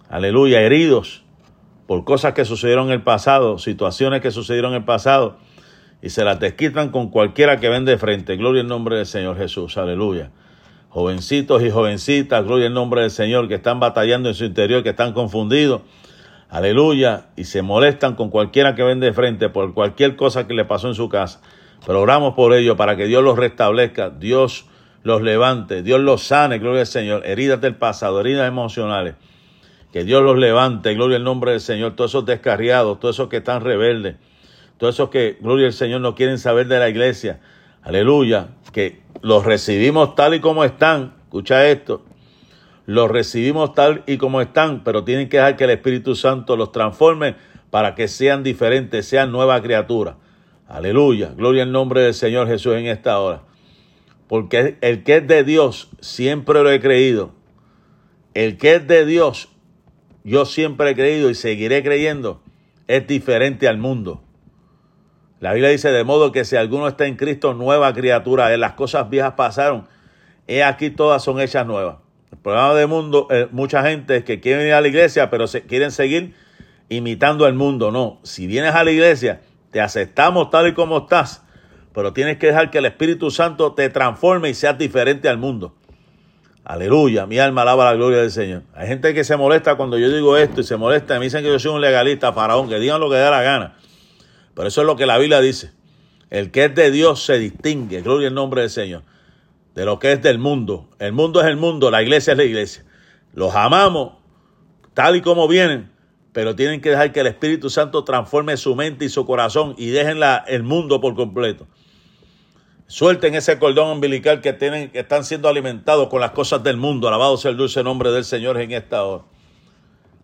[SPEAKER 1] aleluya, heridos por cosas que sucedieron en el pasado, situaciones que sucedieron en el pasado y se las desquitan con cualquiera que ven de frente. Gloria al nombre del Señor Jesús. Aleluya. jovencitos y jovencitas, gloria al nombre del Señor, que están batallando en su interior, que están confundidos, aleluya, y se molestan con cualquiera que ven de frente por cualquier cosa que le pasó en su casa. Pero oramos por ello para que Dios los restablezca, Dios los levante, Dios los sane, gloria al Señor, heridas del pasado, heridas emocionales. Que Dios los levante, gloria al nombre del Señor, todos esos descarriados, todos esos que están rebeldes, todos esos que, gloria al Señor, no quieren saber de la iglesia. Aleluya, que los recibimos tal y como están. Escucha esto. Los recibimos tal y como están, pero tienen que dejar que el Espíritu Santo los transforme para que sean diferentes, sean nuevas criaturas. Aleluya. Gloria al nombre del Señor Jesús en esta hora. Porque el que es de Dios, siempre lo he creído. El que es de Dios, yo siempre he creído y seguiré creyendo, es diferente al mundo. La Biblia dice, de modo que si alguno está en Cristo, nueva criatura. Las cosas viejas pasaron. He aquí todas son hechas nuevas. El problema del mundo, eh, mucha gente es que quieren ir a la iglesia, pero se, quieren seguir imitando al mundo. No, si vienes a la iglesia, te aceptamos tal y como estás, pero tienes que dejar que el Espíritu Santo te transforme y seas diferente al mundo. Aleluya, mi alma alaba la gloria del Señor. Hay gente que se molesta cuando yo digo esto y se molesta me dicen que yo soy un legalista, faraón, que digan lo que dé la gana. Pero eso es lo que la Biblia dice. El que es de Dios se distingue, gloria al nombre del Señor, de lo que es del mundo. El mundo es el mundo, la iglesia es la iglesia. Los amamos tal y como vienen, pero tienen que dejar que el Espíritu Santo transforme su mente y su corazón y dejen el mundo por completo. Suelten ese cordón umbilical que, tienen, que están siendo alimentados con las cosas del mundo. Alabado sea el dulce nombre del Señor en esta hora.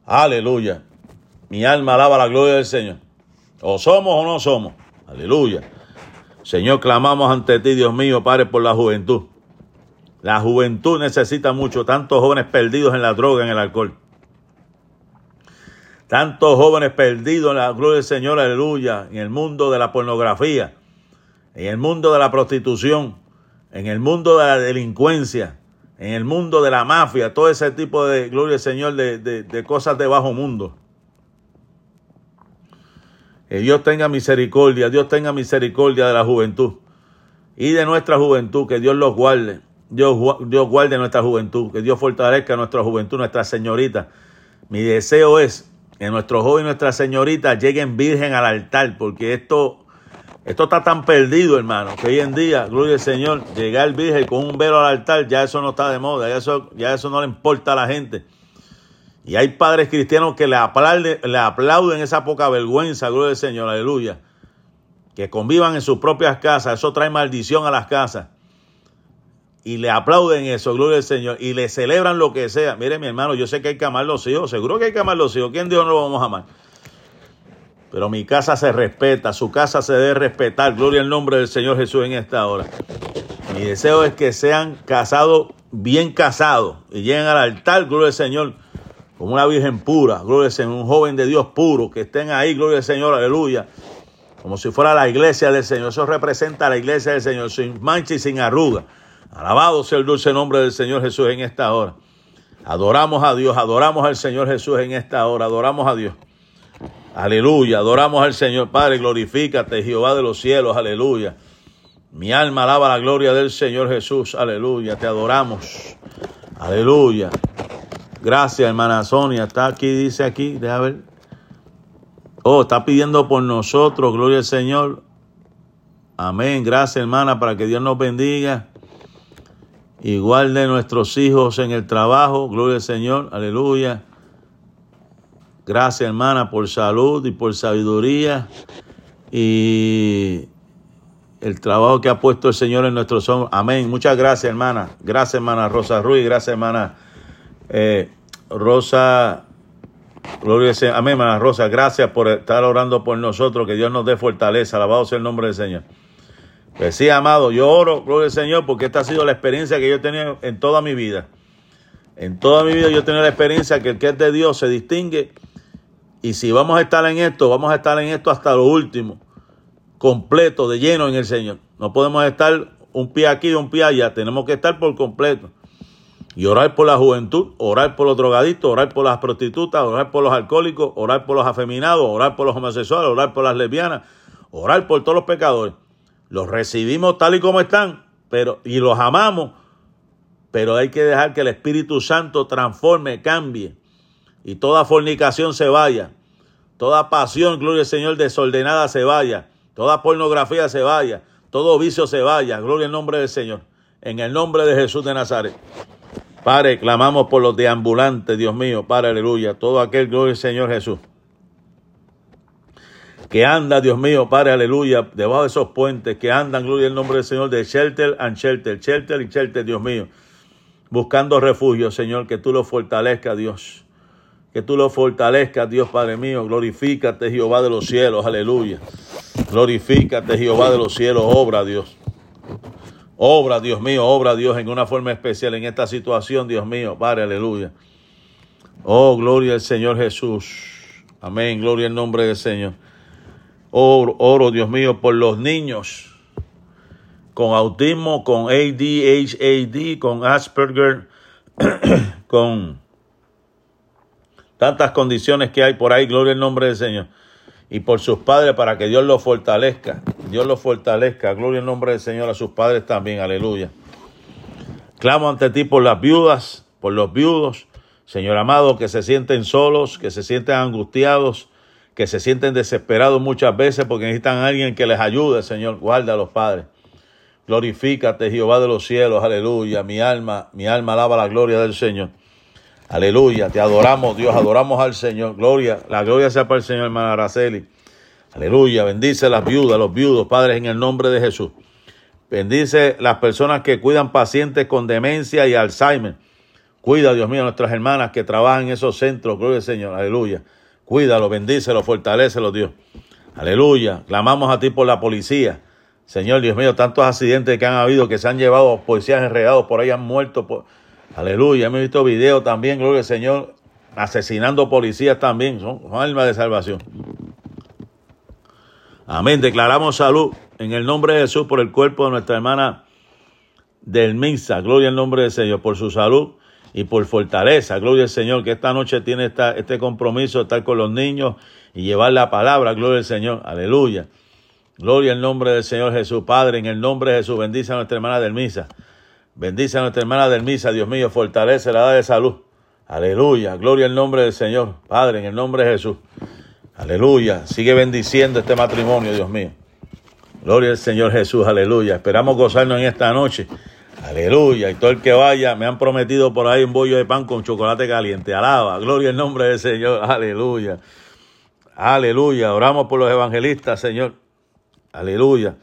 [SPEAKER 1] Aleluya. Mi alma alaba la gloria del Señor. O somos o no somos. Aleluya. Señor, clamamos ante ti, Dios mío, Padre, por la juventud. La juventud necesita mucho, tantos jóvenes perdidos en la droga, en el alcohol. Tantos jóvenes perdidos en la gloria del Señor, aleluya, en el mundo de la pornografía, en el mundo de la prostitución, en el mundo de la delincuencia, en el mundo de la mafia, todo ese tipo de, gloria del Señor, de, de cosas de bajo mundo. Que Dios tenga misericordia, Dios tenga misericordia de la juventud y de nuestra juventud, que Dios los guarde. Dios, Dios guarde nuestra juventud, que Dios fortalezca nuestra juventud, nuestra señorita. Mi deseo es que nuestros jóvenes y nuestras señoritas lleguen virgen al altar, porque esto, esto está tan perdido, hermano, que hoy en día, gloria al Señor, llegar virgen con un velo al altar, ya eso no está de moda, ya eso, ya eso no le importa a la gente. Y hay padres cristianos que le aplauden, le aplauden esa poca vergüenza, gloria del Señor, aleluya. Que convivan en sus propias casas, eso trae maldición a las casas. Y le aplauden eso, gloria al Señor, y le celebran lo que sea. Mire, mi hermano, yo sé que hay que amar los hijos, seguro que hay que amar los hijos. ¿Quién Dios no lo vamos a amar? Pero mi casa se respeta, su casa se debe respetar. Gloria al nombre del Señor Jesús en esta hora. Mi deseo es que sean casados, bien casados, y lleguen al altar, gloria al Señor como una virgen pura, gloria al Señor, un joven de Dios puro, que estén ahí, gloria al Señor, aleluya, como si fuera la iglesia del Señor. Eso representa a la iglesia del Señor, sin mancha y sin arruga. Alabado sea el dulce nombre del Señor Jesús en esta hora. Adoramos a Dios, adoramos al Señor Jesús en esta hora, adoramos a Dios. Aleluya, adoramos al Señor Padre, glorifícate Jehová de los cielos, aleluya. Mi alma alaba la gloria del Señor Jesús, aleluya, te adoramos, aleluya. Gracias, hermana Sonia. Está aquí, dice aquí, deja ver. Oh, está pidiendo por nosotros, gloria al Señor. Amén. Gracias, hermana, para que Dios nos bendiga. Igual de nuestros hijos en el trabajo, gloria al Señor. Aleluya. Gracias, hermana, por salud y por sabiduría. Y el trabajo que ha puesto el Señor en nuestros hombros. Amén. Muchas gracias, hermana. Gracias, hermana Rosa Ruiz. Gracias, hermana. Eh, Rosa, gloria sea, amén, hermana Rosa, gracias por estar orando por nosotros, que Dios nos dé fortaleza, alabado sea el nombre del Señor. Pues sí, amado, yo oro, gloria al Señor, porque esta ha sido la experiencia que yo he tenido en toda mi vida. En toda mi vida yo he tenido la experiencia que el que es de Dios se distingue. Y si vamos a estar en esto, vamos a estar en esto hasta lo último, completo, de lleno en el Señor. No podemos estar un pie aquí y un pie allá, tenemos que estar por completo. Y orar por la juventud, orar por los drogadictos, orar por las prostitutas, orar por los alcohólicos, orar por los afeminados, orar por los homosexuales, orar por las lesbianas, orar por todos los pecadores. Los recibimos tal y como están, pero y los amamos, pero hay que dejar que el Espíritu Santo transforme, cambie y toda fornicación se vaya, toda pasión, gloria al Señor, desordenada se vaya, toda pornografía se vaya, todo vicio se vaya, gloria al nombre del Señor, en el nombre de Jesús de Nazaret. Padre, clamamos por los deambulantes, Dios mío, Padre, aleluya, todo aquel, gloria al Señor Jesús, que anda, Dios mío, Padre, aleluya, debajo de esos puentes, que andan, gloria al nombre del Señor, de shelter and shelter, shelter y shelter, Dios mío, buscando refugio, Señor, que tú lo fortalezcas, Dios que tú lo fortalezcas, Dios Padre mío. Glorifícate, Jehová de los cielos, aleluya. Glorifícate, Jehová de los cielos, obra, Dios. Obra, Dios mío, obra, Dios, en una forma especial en esta situación, Dios mío, Padre, aleluya. Oh, gloria al Señor Jesús. Amén, gloria al nombre del Señor. Oro, oro, Dios mío, por los niños con autismo, con ADHD, con Asperger, con tantas condiciones que hay por ahí, gloria al nombre del Señor. Y por sus padres, para que Dios los fortalezca. Dios los fortalezca. Gloria al nombre del Señor a sus padres también. Aleluya. Clamo ante ti por las viudas, por los viudos, Señor amado, que se sienten solos, que se sienten angustiados, que se sienten desesperados muchas veces porque necesitan a alguien que les ayude, Señor. Guarda a los padres. Glorifícate, Jehová de los cielos, aleluya. Mi alma, mi alma alaba la gloria del Señor. Aleluya, te adoramos, Dios, adoramos al Señor. Gloria, la gloria sea para el Señor, hermana Araceli. Aleluya, bendice las viudas, los viudos, padres, en el nombre de Jesús. Bendice las personas que cuidan pacientes con demencia y Alzheimer. Cuida, Dios mío, a nuestras hermanas que trabajan en esos centros. Gloria al Señor. Aleluya. Cuídalo, bendícelo, fortalecelo, Dios. Aleluya. Clamamos a ti por la policía. Señor, Dios mío, tantos accidentes que han habido, que se han llevado policías enredados, por ahí han muerto. Por, Aleluya, hemos visto videos también, gloria al Señor, asesinando policías también, son, almas de salvación. Amén, declaramos salud en el nombre de Jesús por el cuerpo de nuestra hermana del Misa, gloria al nombre del Señor, por su salud y por fortaleza, gloria al Señor, que esta noche tiene esta, este compromiso de estar con los niños y llevar la palabra, gloria al Señor, aleluya. Gloria al nombre del Señor Jesús, Padre, en el nombre de Jesús, bendice a nuestra hermana del Misa. Bendice a nuestra hermana del Misa, Dios mío, fortalece la edad de salud. Aleluya, gloria al nombre del Señor, Padre, en el nombre de Jesús. Aleluya, sigue bendiciendo este matrimonio, Dios mío. Gloria al Señor Jesús, aleluya. Esperamos gozarnos en esta noche. Aleluya. Y todo el que vaya, me han prometido por ahí un bollo de pan con chocolate caliente. Alaba. Gloria al nombre del Señor. Aleluya. Aleluya. Oramos por los evangelistas, Señor. Aleluya.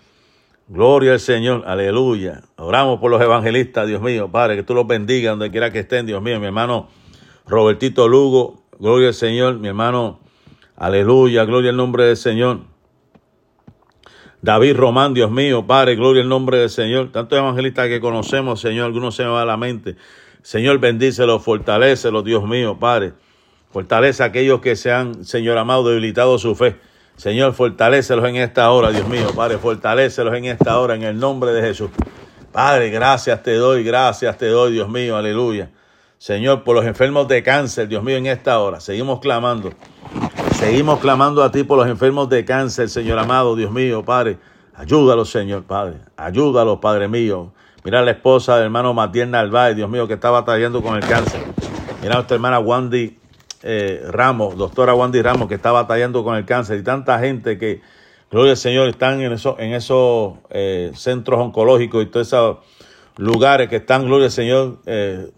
[SPEAKER 1] Gloria al Señor, aleluya. Oramos por los evangelistas, Dios mío, Padre, que tú los bendigas donde quiera que estén, Dios mío. Mi hermano Robertito Lugo, gloria al Señor. Mi hermano, aleluya, gloria al nombre del Señor. David Román, Dios mío, Padre, gloria al nombre del Señor. Tantos evangelistas que conocemos, Señor, algunos se me va a la mente. Señor, bendícelos, fortalécelos, Dios mío, Padre. Fortalece a aquellos que se han, Señor amado, debilitado su fe. Señor, fortalécelos en esta hora, Dios mío. Padre, fortalécelos en esta hora, en el nombre de Jesús. Padre, gracias te doy, gracias te doy, Dios mío, aleluya. Señor, por los enfermos de cáncer, Dios mío, en esta hora. Seguimos clamando. Seguimos clamando a ti por los enfermos de cáncer, Señor amado, Dios mío, Padre. Ayúdalos, Señor, Padre. Ayúdalos, Padre mío. Mira a la esposa del hermano Matías Narváez, Dios mío, que está batallando con el cáncer. Mira a nuestra hermana Wandy eh, Ramos, doctora Wandy Ramos, que está batallando con el cáncer y tanta gente que, gloria al Señor, están en, eso, en esos eh, centros oncológicos y todos esos lugares que están, gloria al Señor, eh,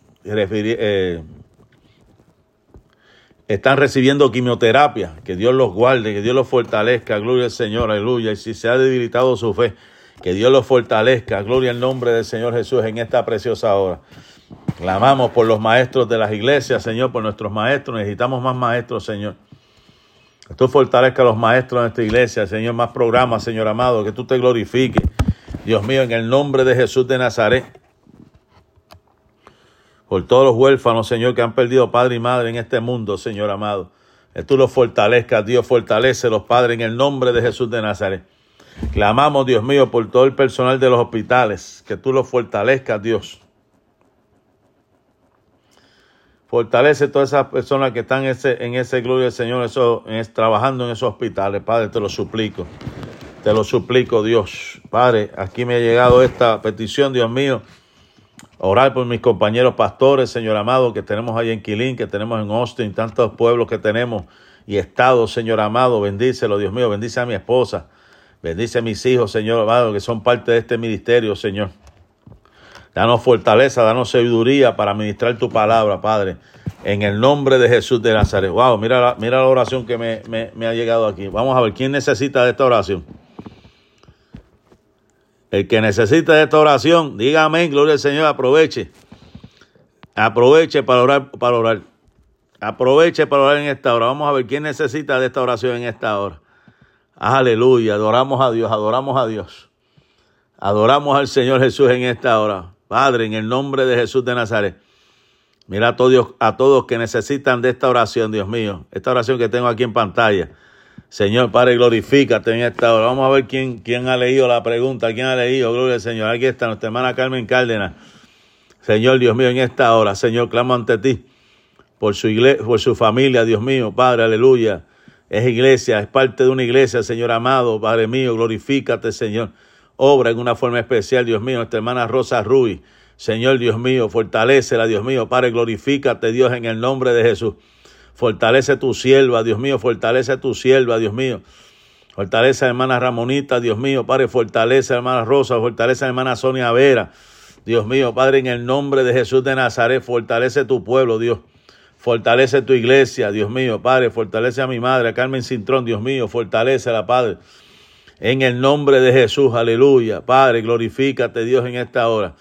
[SPEAKER 1] están recibiendo quimioterapia. Que Dios los guarde, que Dios los fortalezca, gloria al Señor, aleluya. Y si se ha debilitado su fe, que Dios los fortalezca, gloria al nombre del Señor Jesús en esta preciosa hora. Clamamos por los maestros de las iglesias, Señor, por nuestros maestros. Necesitamos más maestros, Señor. Que tú fortalezcas a los maestros de nuestra iglesia, Señor, más programas, Señor amado, que tú te glorifiques. Dios mío, en el nombre de Jesús de Nazaret. Por todos los huérfanos, Señor, que han perdido padre y madre en este mundo, Señor amado. Que tú los fortalezcas, Dios, fortalece los padres en el nombre de Jesús de Nazaret. Clamamos, Dios mío, por todo el personal de los hospitales, que tú los fortalezcas, Dios. Fortalece todas esas personas que están en ese, en ese gloria del Señor, eso, trabajando en esos hospitales. Padre, te lo suplico. Te lo suplico, Dios. Padre, aquí me ha llegado esta petición, Dios mío. Orar por mis compañeros pastores, Señor amado, que tenemos ahí en Quilín, que tenemos en Austin, tantos pueblos que tenemos y estados, Señor amado. Bendícelo, Dios mío. Bendice a mi esposa. Bendice a mis hijos, Señor amado, que son parte de este ministerio, Señor. Danos fortaleza, danos sabiduría para ministrar tu palabra, Padre. En el nombre de Jesús de Nazaret. Wow, mira la, mira la oración que me, me ha llegado aquí. Vamos a ver, ¿quién necesita de esta oración? El que necesita de esta oración, diga amén, gloria al Señor, aproveche. Aproveche para orar, para orar. Aproveche para orar en esta hora. Vamos a ver quién necesita de esta oración en esta hora. Aleluya, adoramos a Dios, adoramos a Dios. Adoramos al Señor Jesús en esta hora. Padre, en el nombre de Jesús de Nazaret. Mira a todos, a todos que necesitan de esta oración, Dios mío. Esta oración que tengo aquí en pantalla. Señor, Padre, glorifícate en esta hora. Vamos a ver quién, quién ha leído la pregunta, quién ha leído, gloria al Señor. Aquí está nuestra hermana Carmen Cárdenas. Señor, Dios mío, en esta hora, Señor, clamo ante ti por su, iglesia, por su familia, Dios mío, Padre, aleluya. Es iglesia, es parte de una iglesia, Señor amado, Padre mío, glorifícate, Señor. Obra en una forma especial, Dios mío, nuestra hermana Rosa Ruiz. Señor, Dios mío, fortalecela, Dios mío, Padre, glorifícate, Dios, en el nombre de Jesús. Fortalece tu sierva, Dios mío, fortalece tu sierva, Dios mío. Fortalece a hermana Ramonita, Dios mío, Padre, fortalece a hermana Rosa, fortalece a hermana Sonia Vera. Dios mío, Padre, en el nombre de Jesús de Nazaret, fortalece tu pueblo, Dios. Fortalece tu iglesia, Dios mío, Padre, fortalece a mi madre, Carmen Cintrón, Dios mío, fortalece a la Padre. En el nombre de Jesús, aleluya. Padre, glorifícate, Dios, en esta hora.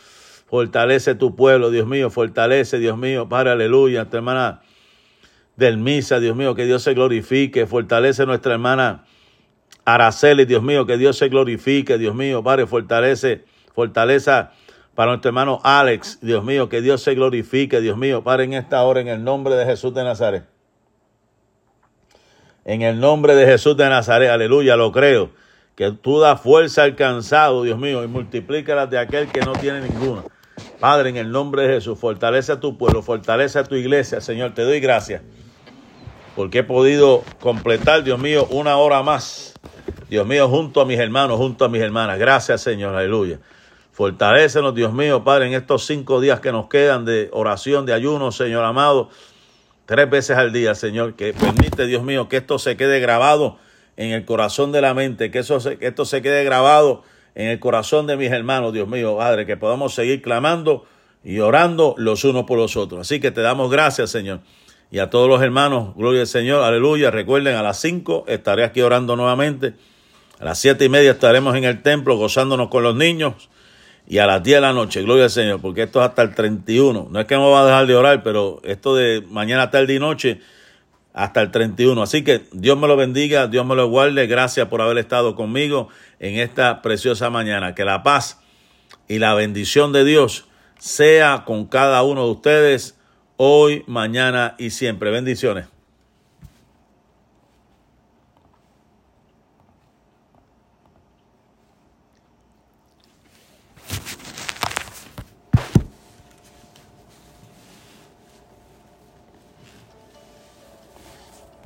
[SPEAKER 1] Fortalece tu pueblo, Dios mío, fortalece, Dios mío, Padre, aleluya. Tu hermana del misa, Dios mío, que Dios se glorifique, fortalece nuestra hermana Araceli, Dios mío, que Dios se glorifique, Dios mío, Padre, fortalece, fortaleza para nuestro hermano Alex, Dios mío, que Dios se glorifique, Dios mío, Padre, en esta hora, en el nombre de Jesús de Nazaret. En el nombre de Jesús de Nazaret, aleluya, lo creo. Que tú das fuerza al cansado, Dios mío, y multiplícalas de aquel que no tiene ninguna. Padre, en el nombre de Jesús, fortalece a tu pueblo, fortalece a tu iglesia, Señor, te doy gracias porque he podido completar, Dios mío, una hora más. Dios mío, junto a mis hermanos, junto a mis hermanas. Gracias, Señor, aleluya. Fortalécenos, Dios mío, Padre, en estos cinco días que nos quedan de oración, de ayuno, Señor amado, tres veces al día, Señor, que permite, Dios mío, que esto se quede grabado en el corazón de la mente, que, eso que esto se quede grabado en el corazón de mis hermanos, Dios mío, Padre, que podamos seguir clamando y orando los unos por los otros. Así que te damos gracias, Señor y a todos los hermanos, gloria al Señor, aleluya. Recuerden, a las 5 estaré aquí orando nuevamente. A las siete y media estaremos en el templo gozándonos con los niños. Y a las 10 de la noche, gloria al Señor, porque esto es hasta el 31. No es que no va a dejar de orar, pero esto de mañana, tarde y noche, hasta el 31. Así que Dios me lo bendiga, Dios me lo guarde. Gracias por haber estado conmigo en esta preciosa mañana. Que la paz y la bendición de Dios sea con cada uno de ustedes hoy, mañana y siempre. Bendiciones.